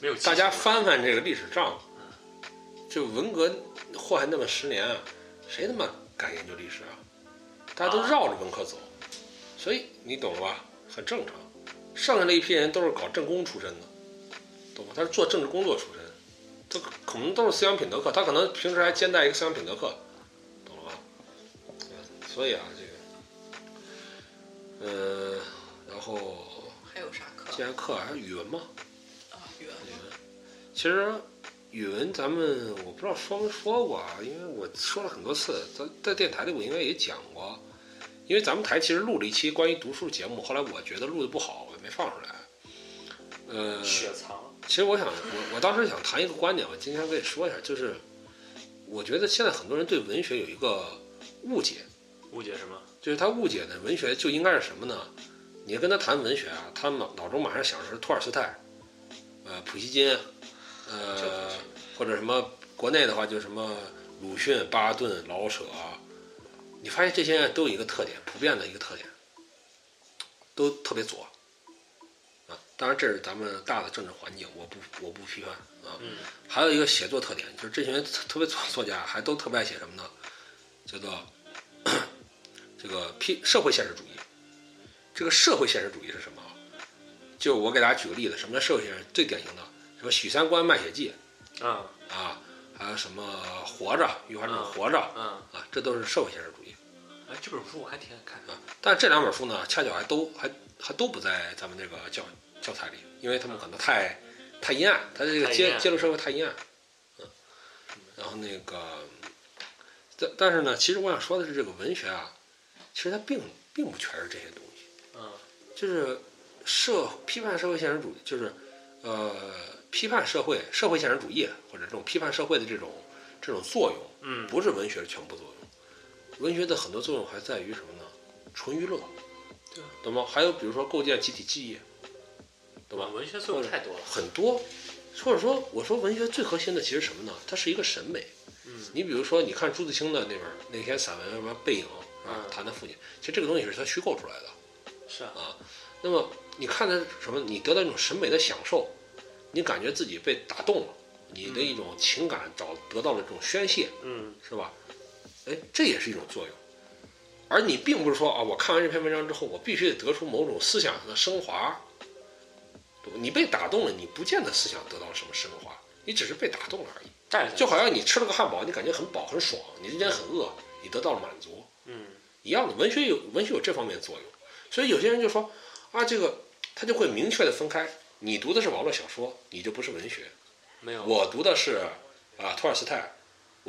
没有大家翻翻这个历史账，就文革祸害那么十年啊，谁他妈敢研究历史啊？大家都绕着文科走，所以你懂了吧？很正常。剩下那一批人都是搞政工出身的，懂吗？他是做政治工作出身，他可可能都是思想品德课，他可能平时还兼带一个思想品德课，懂了吧？嗯所以啊，这个，呃，然后还有啥课既然课还是语文吗，啊？语文语文，其实语文咱们我不知道说没说过啊，因为我说了很多次，在在电台里我应该也讲过，因为咱们台其实录了一期关于读书节目，后来我觉得录的不好，我也没放出来。呃，雪藏，其实我想，我我当时想谈一个观点，我今天可以说一下，就是我觉得现在很多人对文学有一个误解，误解什么？就是他误解的文学就应该是什么呢？你跟他谈文学啊，他脑脑中马上想的是托尔斯泰，呃，普希金，呃，或者什么国内的话就什么鲁迅、巴顿、老舍啊。你发现这些人都有一个特点，普遍的一个特点，都特别左啊。当然，这是咱们大的政治环境，我不我不批判啊。嗯还有一个写作特点，就是这些人特特别左作家还都特别爱写什么呢？叫做这个批社会现实主义。这个社会现实主义是什么？就我给大家举个例子，什么叫社会现实？最典型的什么《许三观卖血记啊》啊，还有什么《活着》，余华这种《活着》嗯，啊，这都是社会现实主义哎，这本书我还挺爱看的。啊。但是这两本书呢，恰巧还都还还都不在咱们这个教教材里，因为他们可能太太阴暗，它这个揭揭露社会太阴暗。嗯，然后那个，但但是呢，其实我想说的是，这个文学啊，其实它并并不全是这些东西。嗯就是社批判社会现实主义，就是呃批判社会社会现实主义或者这种批判社会的这种这种作用，嗯，不是文学的全部作用。文学的很多作用还在于什么呢？纯娱乐，对啊懂吗？还有比如说构建集体记忆，懂吧？文学作用太多了。很多，或者说我说文学最核心的其实什么呢？它是一个审美。嗯你比如说，你看朱自清的那本那篇散文什么《背影》啊，嗯谈他父亲，其实这个东西是他虚构出来的。是啊，啊，那么你看的什么？你得到一种审美的享受，你感觉自己被打动了，你的一种情感找得到了这种宣泄，嗯是吧？哎，这也是一种作用。而你并不是说啊，我看完这篇文章之后，我必须得得出某种思想上的升华。你被打动了，你不见得思想得到了什么升华，你只是被打动了而已。但就好像你吃了个汉堡，你感觉很饱很爽，你之前很饿，你得到了满足，嗯一样的。文学有文学有这方面作用，所以有些人就说啊，这个他就会明确的分开，你读的是网络小说，你就不是文学。没有我读的是啊托尔斯泰，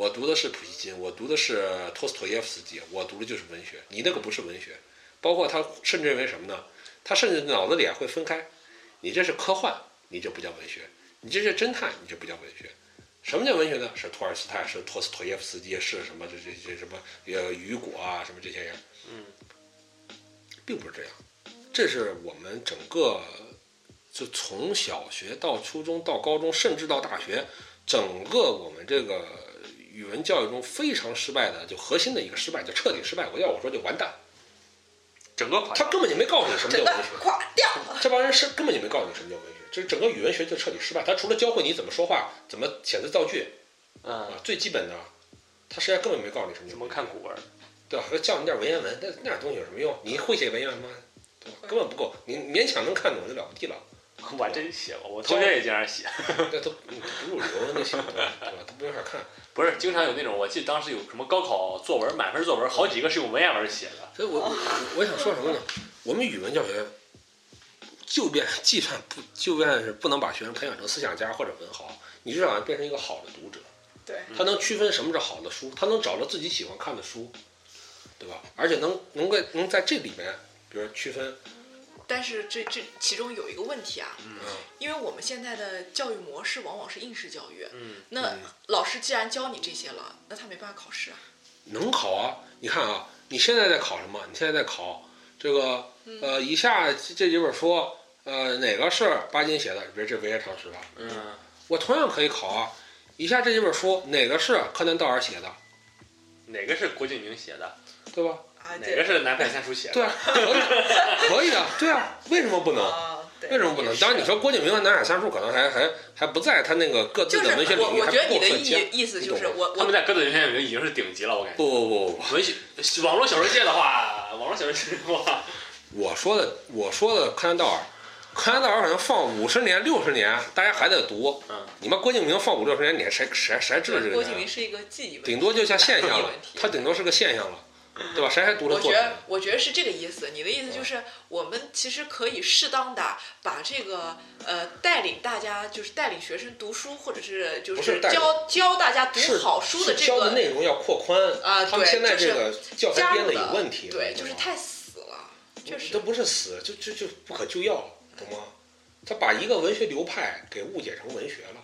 我读的是普希金，我读的是托斯托耶夫斯基，我读的就是文学。你那个不是文学，包括他甚至认为什么呢？他甚至脑子里啊会分开，你这是科幻，你这不叫文学；你这是侦探，你这不叫文学。什么叫文学呢？是托尔斯泰，是托斯托耶夫斯基，是什么这这这什么呃雨果啊，什么这些人，嗯，并不是这样。这是我们整个就从小学到初中到高中，甚至到大学，整个我们这个语文教育中非常失败的，就核心的一个失败，就彻底失败。我要我说就完蛋，整个垮他根本就没告诉你什么叫文学，垮掉了。这帮人是根本就没告诉你什么叫文学，就是整个语文学就彻底失败。他除了教会你怎么说话，怎么写字造句嗯啊，最基本的，他实际上根本没告诉你什么叫怎么看古文？对吧？还教你点文言文，那那点东西有什么用？你会写文言文吗？对吧？根本不够，你勉强能看懂就了不地了。我还真写过，我同学也经常写。那都嗯不入流那些对吧？都没法看。不是，经常有那种，我记得当时有什么高考作文，满分作文，好几个是用文言文写的。所以我我我想说什么呢？我们语文教学，就便计算不就便是不能把学生培养成思想家或者文豪，你至少要变成一个好的读者。对，他能区分什么是好的书，他能找到自己喜欢看的书，对吧？而且能能够能在这里面，比如区分，但是这这其中有一个问题啊，嗯因为我们现在的教育模式往往是应试教育，嗯，那嗯老师既然教你这些了，那他没办法考试啊。能考啊！你看啊，你现在在考什么？你现在在考这个呃，以下这几本书，呃，哪个是巴金写的？比如这文言常识吧，嗯，我同样可以考啊。以下这几本书哪个是柯南道尔写的，哪个是郭敬明写的？对吧？啊，哪个是南派三叔写的？对啊，可以，可以啊，对啊，为什么不能？啊，为什么不能？当然，你说郭敬明和南海三叔可能还还还不在他那个各自的文学领域，还觉得你的不够分界意意思就是你懂吗我我他们在各自文学领域已经是顶级了，我感觉。不不不不不，文学网络小说界的话，网络小说界的话，我说的我说的柯南道尔，柯南道尔可能放五十年六十年，大家还在读。嗯，你妈郭敬明放五六十年，你还谁谁谁还知道这个郭人啊？敬明是一个记忆问题，顶多就像现象了他顶多是个现象了，对吧？谁还读了我？觉得，我觉得是这个意思。你的意思就是，我们其实可以适当的把这个呃带领大家，就是带领学生读书，或者是就是教教大家读好书的这个教的内容要扩宽啊他们现在这个教材编的有问题，对，就是太死了，确实都不是死，就就就不可救药，懂吗？他把一个文学流派给误解成文学了，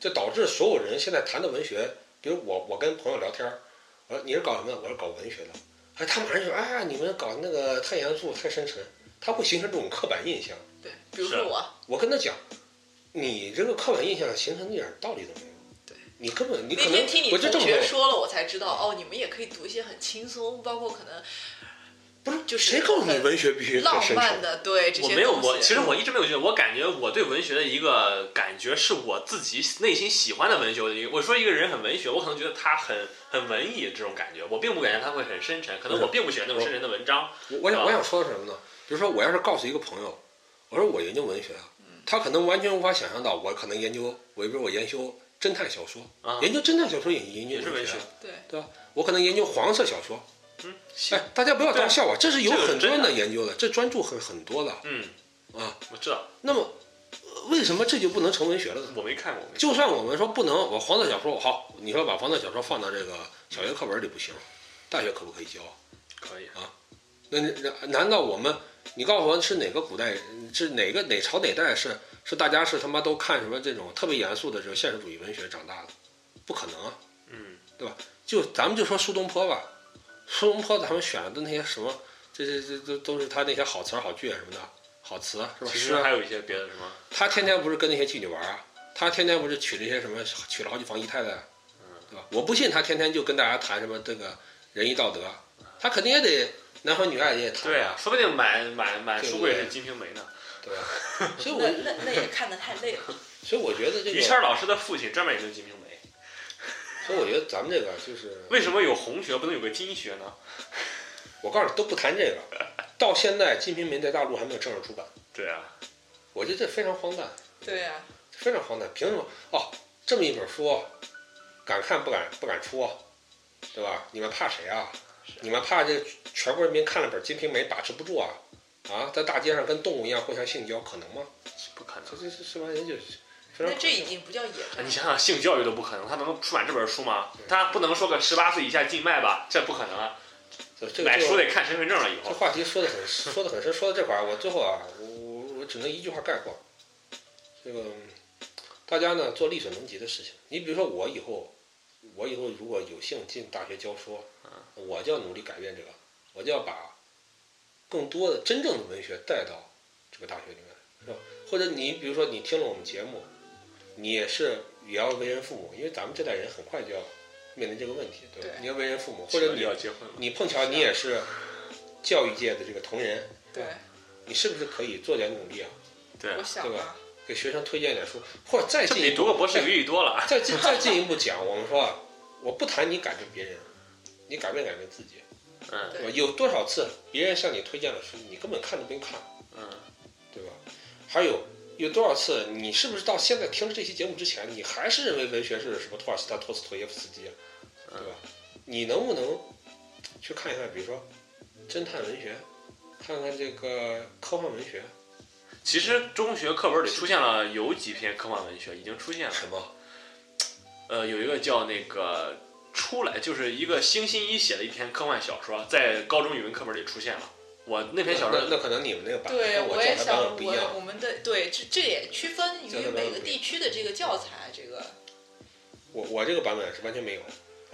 就导致所有人现在谈的文学，比如我，我跟朋友聊天儿，我说你是搞什么的？我是搞文学的。哎，他马上就说，哎呀，你们搞那个太严肃、太深沉，他会形成这种刻板印象。对。比如说我，我跟他讲，你这个刻板印象形成一点道理都没有。对，你根本你可能那天听你我就这同学说了，我才知道哦，你们也可以读一些很轻松，包括可能不是就是谁告诉你文学必须浪？漫的，对这些我没有我，其实我一直没有觉得，我感觉我对文学的一个感觉是我自己内心喜欢的文学的一个。我说一个人很文学，我可能觉得他很很文艺这种感觉，我并不感觉他会很深沉，可能我并不喜欢那种深沉的文章。我我想啊我想说的是什么呢？比如说，我要是告诉一个朋友，我说我研究文学啊，他可能完全无法想象到我可能研究，我比如我研究侦探小说，啊研究侦探小说也研究也是文学学，对对吧？我可能研究黄色小说，嗯，行，哎，大家不要对当笑话，这是有很多人的的研究的，这专注很很多的嗯，啊。我知道，那么，呃为什么这就不能成文学了呢？我没看过，就算我们说不能，我黄色小说好，你说把黄色小说放到这个小学课本里不行，大学可不可以教？可以。那那难道我们？你告诉我是哪个古代是哪个哪朝哪代是是大家是他妈都看什么这种特别严肃的这种现实主义文学长大的？不可能啊！嗯，对吧就咱们就说苏东坡吧，苏东坡咱们选的那些什么，这这这都都是他那些好词儿好句什么的，好词是吧？其实还有一些别的什么，他天天不是跟那些妓女玩啊？他天天不是娶那些什么娶了好几房姨太太，对吧？我不信他天天就跟大家谈什么这个仁义道德，他肯定也得男欢女爱也谈对啊，说不定满满满书柜是金瓶梅呢。对啊？所以我那那那也看得太累了。所以我觉得这个，于谦老师的父亲专门研究金瓶梅，所以我觉得咱们这个就是，为什么有红学不能有个金学呢？我告诉你都不谈这个，到现在《金瓶梅》在大陆还没有正式出版，对啊，我觉得这非常荒诞，对啊、非常荒诞。凭什么？哦，这么一本书，敢看不敢不敢出，对吧？你们怕谁啊？你们怕这全国人民看了本《金瓶梅》把持不住啊？啊，在大街上跟动物一样互相性交，可能吗？不可能这。这这这帮人就是那这已经不叫野战你，想想，性教育都不可能，他能出版这本书吗？他不能说个十八岁以下禁卖吧？这不可能啊！这这个买书得看身份证了以后。这话题说的很说的很深，说到这块儿，我最后啊，我我我只能一句话概括，这个大家呢做力所能及的事情。你比如说我以后，我以后如果有幸进大学教书，我就要努力改变这个，我就要把更多的真正的文学带到这个大学里面，是吧？或者你比如说你听了我们节目，你也是也要为人父母，因为咱们这代人很快就要面临这个问题，对吧？对你要为人父母，或者你要结婚了，你碰巧你也是教育界的这个同仁，对，你是不是可以做点努力啊？对我，想对吧啊，给学生推荐点书，或者再进一步，读个博士有意义多了。再进再进一步讲，我们说啊，我不谈你改变别人，你改变改变自己，嗯对吧？有多少次别人向你推荐了书，你根本看都不用看，嗯，对吧？还有有多少次，你是不是到现在听了这期节目之前，你还是认为文学是什么托尔斯泰、托斯托耶夫斯基，对吧？你能不能去看一看，比如说侦探文学，看看这个科幻文学，其实中学课本里出现了有几篇科幻文学，已经出现了。什么？呃，有一个叫那个出来，就是一个星星一写的一篇科幻小说，在高中语文课本里出现了。我那篇小说那那可能你们那个版对，本跟我我也想教材版本不一我样。我们的对这这也区分于每个地区的这个教材，这个我我这个版本是完全没有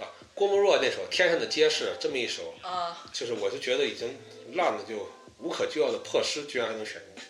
啊。郭沫若那首《天上的街市》这么一首，啊，就是我就觉得已经烂的就无可救药的破诗，居然还能选进去，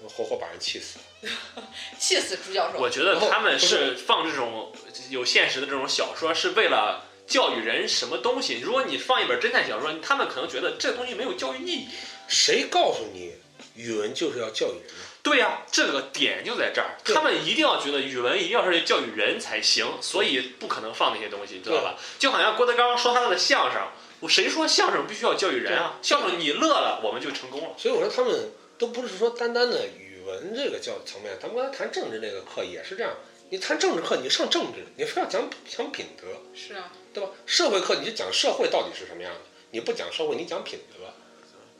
我活活把人气死了。气死朱教授。我觉得他们是放这种有现实的这种小说，是为了教育人什么东西。如果你放一本侦探小说，他们可能觉得这东西没有教育意义。谁告诉你语文就是要教育人呢？对呀、这个点就在这儿，他们一定要觉得语文一定要是教育人才行，所以不可能放那些东西，知道吧？就好像郭德纲说他的相声，我谁说相声必须要教育人啊？相声你乐了，我们就成功了。所以我说他们都不是说单单的语文这个教层面，咱们刚才谈政治那个课也是这样。你谈政治课，你上政治，你非要讲讲品德，是啊，对吧？社会课你就讲社会到底是什么样的，你不讲社会，你讲品德，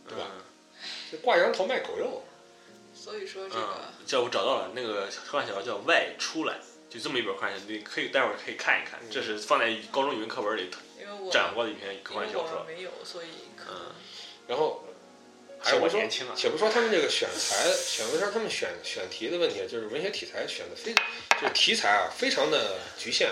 对吧？挂羊头卖狗肉，所以说这嗯个，这我找到了，那个科幻小说叫《外出来》，就这么一本科幻小说，你可以待会儿可以看一看，这是放在高中语文课本里因为我展过的一篇科幻小说。没有，所以可能嗯，然后还是且不说我年轻啊。且不说他们这个选材，选文章他们选选题的问题，就是文学题材选的非，就是题材啊非常的局限。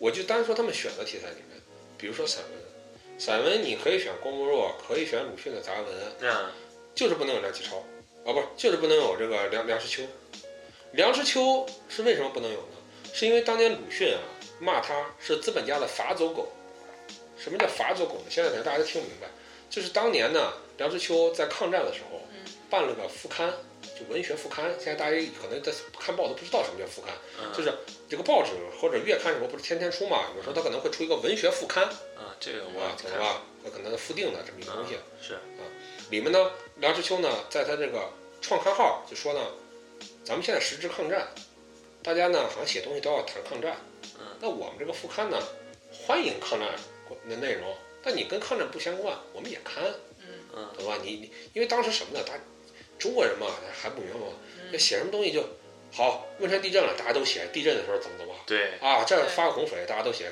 我就单说他们选的题材里面，比如说散文，散文你可以选郭沫若，可以选鲁迅的杂文，嗯，就是不能有梁启超，哦，不是，就是不能有这个梁梁实秋。梁实秋是为什么不能有呢？是因为当年鲁迅啊骂他是资本家的法走狗。什么叫法走狗呢？现在可能大家都听不明白，就是当年呢，梁实秋在抗战的时候嗯办了个副刊，就文学副刊。现在大家可能在看报都不知道什么叫副刊，嗯就是这个报纸或者月刊什么不是天天出嘛？有时候它可能会出一个文学副刊，嗯，这个我啊，懂了吧？它可能附定的这么一个东西。是啊，里面呢，梁实秋呢，在他这个创刊号就说呢，咱们现在时值抗战，大家呢好像写东西都要谈抗战。嗯，那我们这个副刊呢，欢迎抗战的内容，但你跟抗战不相关，我们也看，嗯嗯懂吧？你你因为当时什么呢？大中国人嘛还不明白吗，那嗯写什么东西就好。汶川地震了，大家都写地震的时候怎么怎么对，啊，这儿发个洪水，大家都写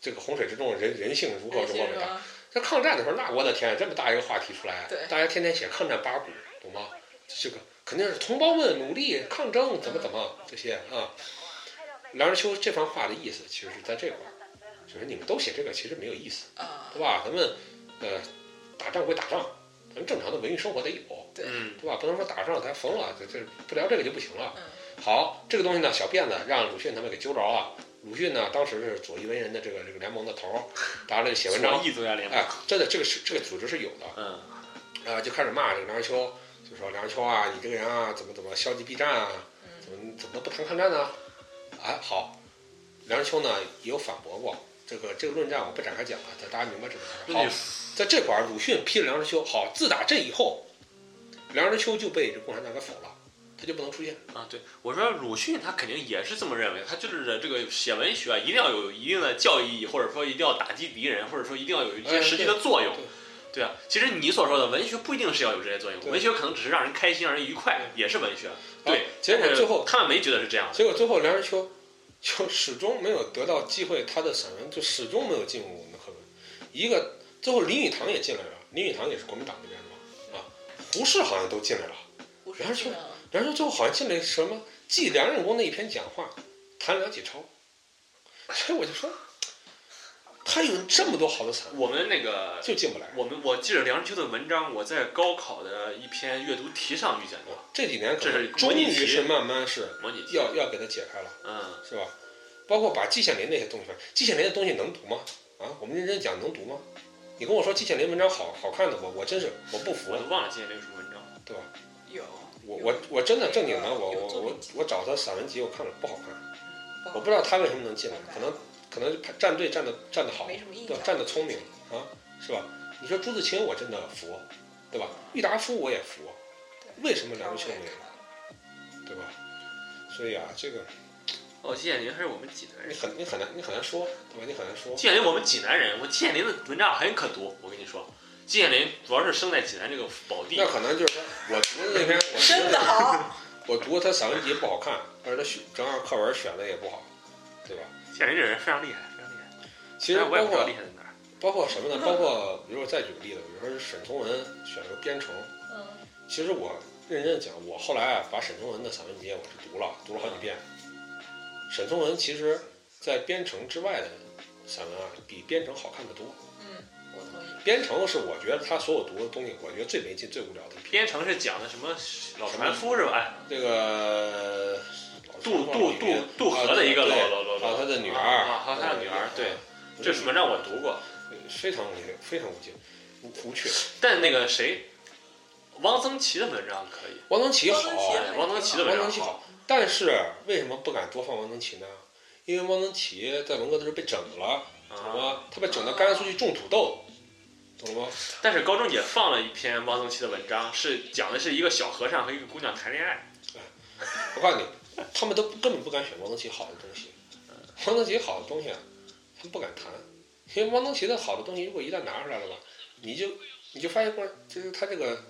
这个洪水之中人人性如何如何伟大。在抗战的时候，那我的天，这么大一个话题出来，对大家天天写抗战八股，懂吗？这个肯定是同胞们努力抗争，怎么怎么这些啊。梁实秋这番话的意思，其实是在这块儿，就是你们都写这个，其实没有意思，啊，对吧？咱们呃打仗归打仗，咱正常的文艺生活得有，对嗯对吧？不能说打仗咱疯了，这这不聊这个就不行了。嗯好，这个东西呢，小辫子让鲁迅他们给揪着了。鲁迅呢，当时是左翼文人的这个这个联盟的头儿，大家来写文章左，翼作家联盟哎，，真的这个是这个组织是有的。嗯啊，就开始骂这个梁实秋，就说梁实秋啊，你这个人啊，怎么怎么消极避战啊，怎么怎么不谈抗战呢？哎，好，梁实秋呢也有反驳过，这个这个论战我不展开讲了，大家明白这个事儿。好，在这块儿鲁迅批了梁实秋，好，自打这以后，梁实秋就被这共产党给否了，他就不能出现。啊，对，我说鲁迅他肯定也是这么认为，他就是这个写文学啊一定要有一定的教育意义，或者说一定要打击敌人，或者说一定要有一些哎实际的作用对。对啊，其实你所说的文学不一定是要有这些作用，文学可能只是让人开心、让人愉快，也是文学。对，结果最后他们没觉得是这样的。结果最后梁实秋就始终没有得到机会，他的散文就始终没有进入我们的课本。一个最后林语堂也进来了，林语堂也是国民党那边的嘛，啊，胡适好像都进来了。梁实秋这样然后最后好像进来什么记梁任公的一篇讲话，谈梁启超，所以我就说，他有这么多好的散文，我们那个，就进不来。我们我记着梁实秋的文章，我在高考的一篇阅读题上遇见过这几年可这是能终于是慢慢是模拟。要要给他解开了，嗯，是吧？包括把季羡林那些东西，季羡林的东西能读吗？啊，我们认真讲能读吗？你跟我说季羡林文章好好看的，我我真是我不服我，都忘了季羡林有什么文章。对吧？有我我我真的正经的，我我我我找他散文集，我看了不好看，我不知道他为什么能进来，可能可能站队站的站的好，没什么印对吧，站的聪明啊，是吧？你说朱自清我真的服，对吧？郁达夫我也服，为什么梁实秋没有，对吧？所以啊，这个哦，季羡林还是我们济南人你。很你很难你很难说，对吧？你很难说。季羡林我们济南人，我季羡林的文章很可读。我跟你说，季羡林主要是生在济南这个宝地那。可能就是说我读的那篇，我读真的好，我读他散文集不好看，而他选正好课文选的也不好，对吧？季羡林这人非常厉害，非常厉害。其实我也不知道包括厉害在哪儿。包括什么呢？包括比如我再举个例子，比如说是沈从文选了个编程，嗯，其实我认真地讲，我后来啊把沈从文的散文集我是读了，读了好几遍。沈从文其实在编程之外的散文啊，比编程好看得多。嗯，我同意。编程是我觉得他所有读的东西，我觉得最没劲、最无聊的。编程是讲的什么老船夫是吧？哎，这个渡渡渡渡河的一个老老老老还有他的女儿，啊，还有他的女儿，对，这什么让我读过。非常无劲，非常无劲，无无趣。但那个谁，汪曾祺的文章可以，汪曾祺好，汪曾祺的文章好，但是为什么不敢多放汪曾祺呢？因为汪曾祺在文革的时候被整了，懂。吗？他被整到甘肃去种土豆，懂了吗？但是高中也放了一篇汪曾祺的文章，是讲的是一个小和尚和一个姑娘谈恋爱。我告诉你，他们都根本不敢选汪曾祺好的东西。汪曾祺好的东西啊，他们不敢谈，因为汪曾祺的好的东西，如果一旦拿出来了吧，你就你就发现过，就是他这个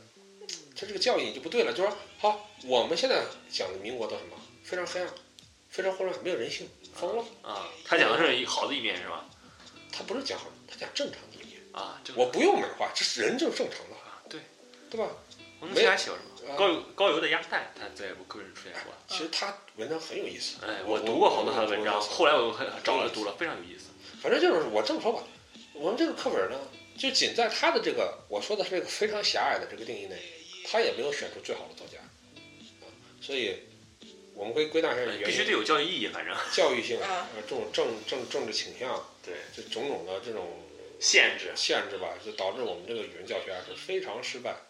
他这个教义就不对了。就说好，我们现在讲的民国都什么？非常黑暗，非常混乱，没有人性，疯了。啊，他讲的是好的一面是吧？他不是讲好，他讲正常的一面。啊，我不用美化，这是人就是正常的，啊，对，对吧？汪曾祺还写过什么？啊高邮高邮的鸭蛋，他在我个人出现过。其实他文章很有意思。哎，我读过好多他的文章，后来我又找了读了，非常有意思。反正就是我这么说吧，我们这个课本呢，就仅在他的这个我说的是这个非常狭隘的这个定义内，他也没有选出最好的作家啊，所以我们可以归纳一下原因，哎必须得有教育意义，反正教育性，这种政政政治倾向，对这种种的这种限制。限制吧，就导致我们这个语文教学啊是非常失败啊。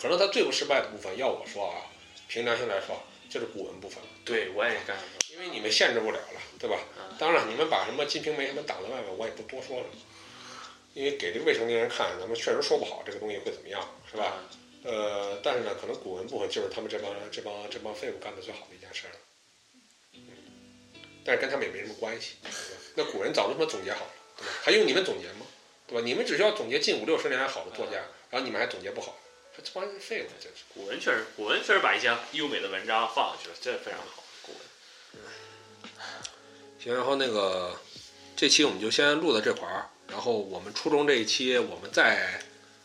可能他最不失败的部分，要我说啊，凭良心来说，就是古文部分。对，我也干说。因为你们限制不了了，对吧？嗯当然，你们把什么《金瓶梅》什么挡在外面，我也不多说了，因为给这个未成年人看，咱们确实说不好这个东西会怎么样，是吧？呃，但是呢，可能古文部分就是他们这帮这帮这帮废物干的最好的一件事了。嗯，但是跟他们也没什么关系，那古人早就他妈总结好了，对吧？还用你们总结吗？对吧？你们只需要总结近五六十年来好的作家，然后你们还总结不好，说这帮人废物，真是。古文确实，古文确实把一些优美的文章放上去了，这非常好。古文。行，然后那个这期我们就先录到这块儿，然后我们初中这一期我们再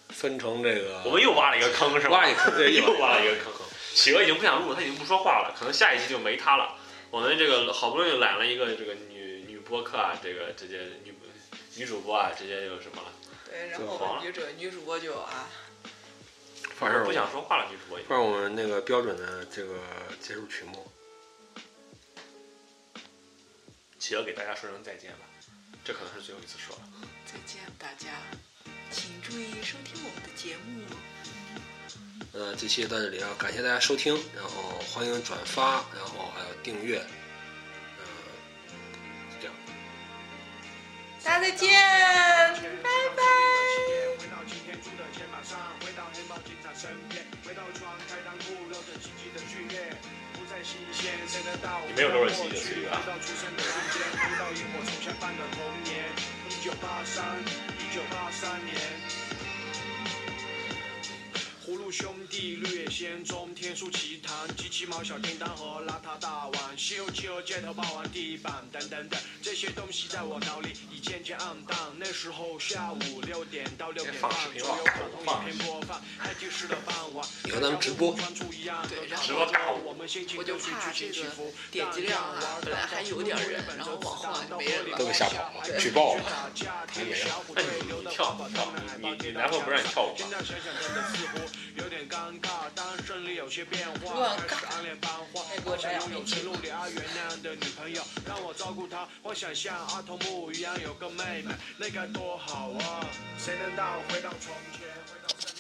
分成这个，我们又挖了一个坑，是吧？挖一坑，对，又挖了一个坑。企鹅已经不想录，他已经不说话了，可能下一期就没他了。我们这个好不容易揽了一个这个女女播客啊，这个直接女女主播啊，直接就什么了，对，然后女主女主播就啊，放上不想说话了，女主播也。放我们那个标准的这个结束曲目。企鹅给大家说声再见吧，这可能是最后一次说了。再见大家，请注意收听我们的节目。呃，这期到这里啊，感谢大家收听，然后欢迎转发，然后还有订阅，大家再见，拜拜。回到擎天柱的肩膀上，回到黑猫警长身边，回到床开裆裤，揉着积极的剧烈，不再新鲜，谁能到？你没有多少记忆的岁月啊回到出生的瞬间，回到萤火虫相伴的童年，一九八三，一九八三年。葫芦兄弟、绿野仙踪、天书奇谭、机器猫、小叮当和邋遢大王、西游记和街头霸王地板等等等，这些东西在我脑里已渐渐暗淡。那时候下午六点到六点半左右，卡通影片播放，爱听时的傍晚。以后咱们直播对然后直播我们心情我就怕剧情起这个伏点击量啊，本来还有点人，然后往后就没人了。都给吓跑了，举报了。还没有。那你你跳你跳，你你男朋友不让你跳舞吗？有点尴尬，当胜利有些变化，乱开始暗恋班花，我想拥有陈露里阿元那样的女朋友，让我照顾她，我想像阿童木一样有个妹妹，那该多好啊！谁能带我回到从前？回到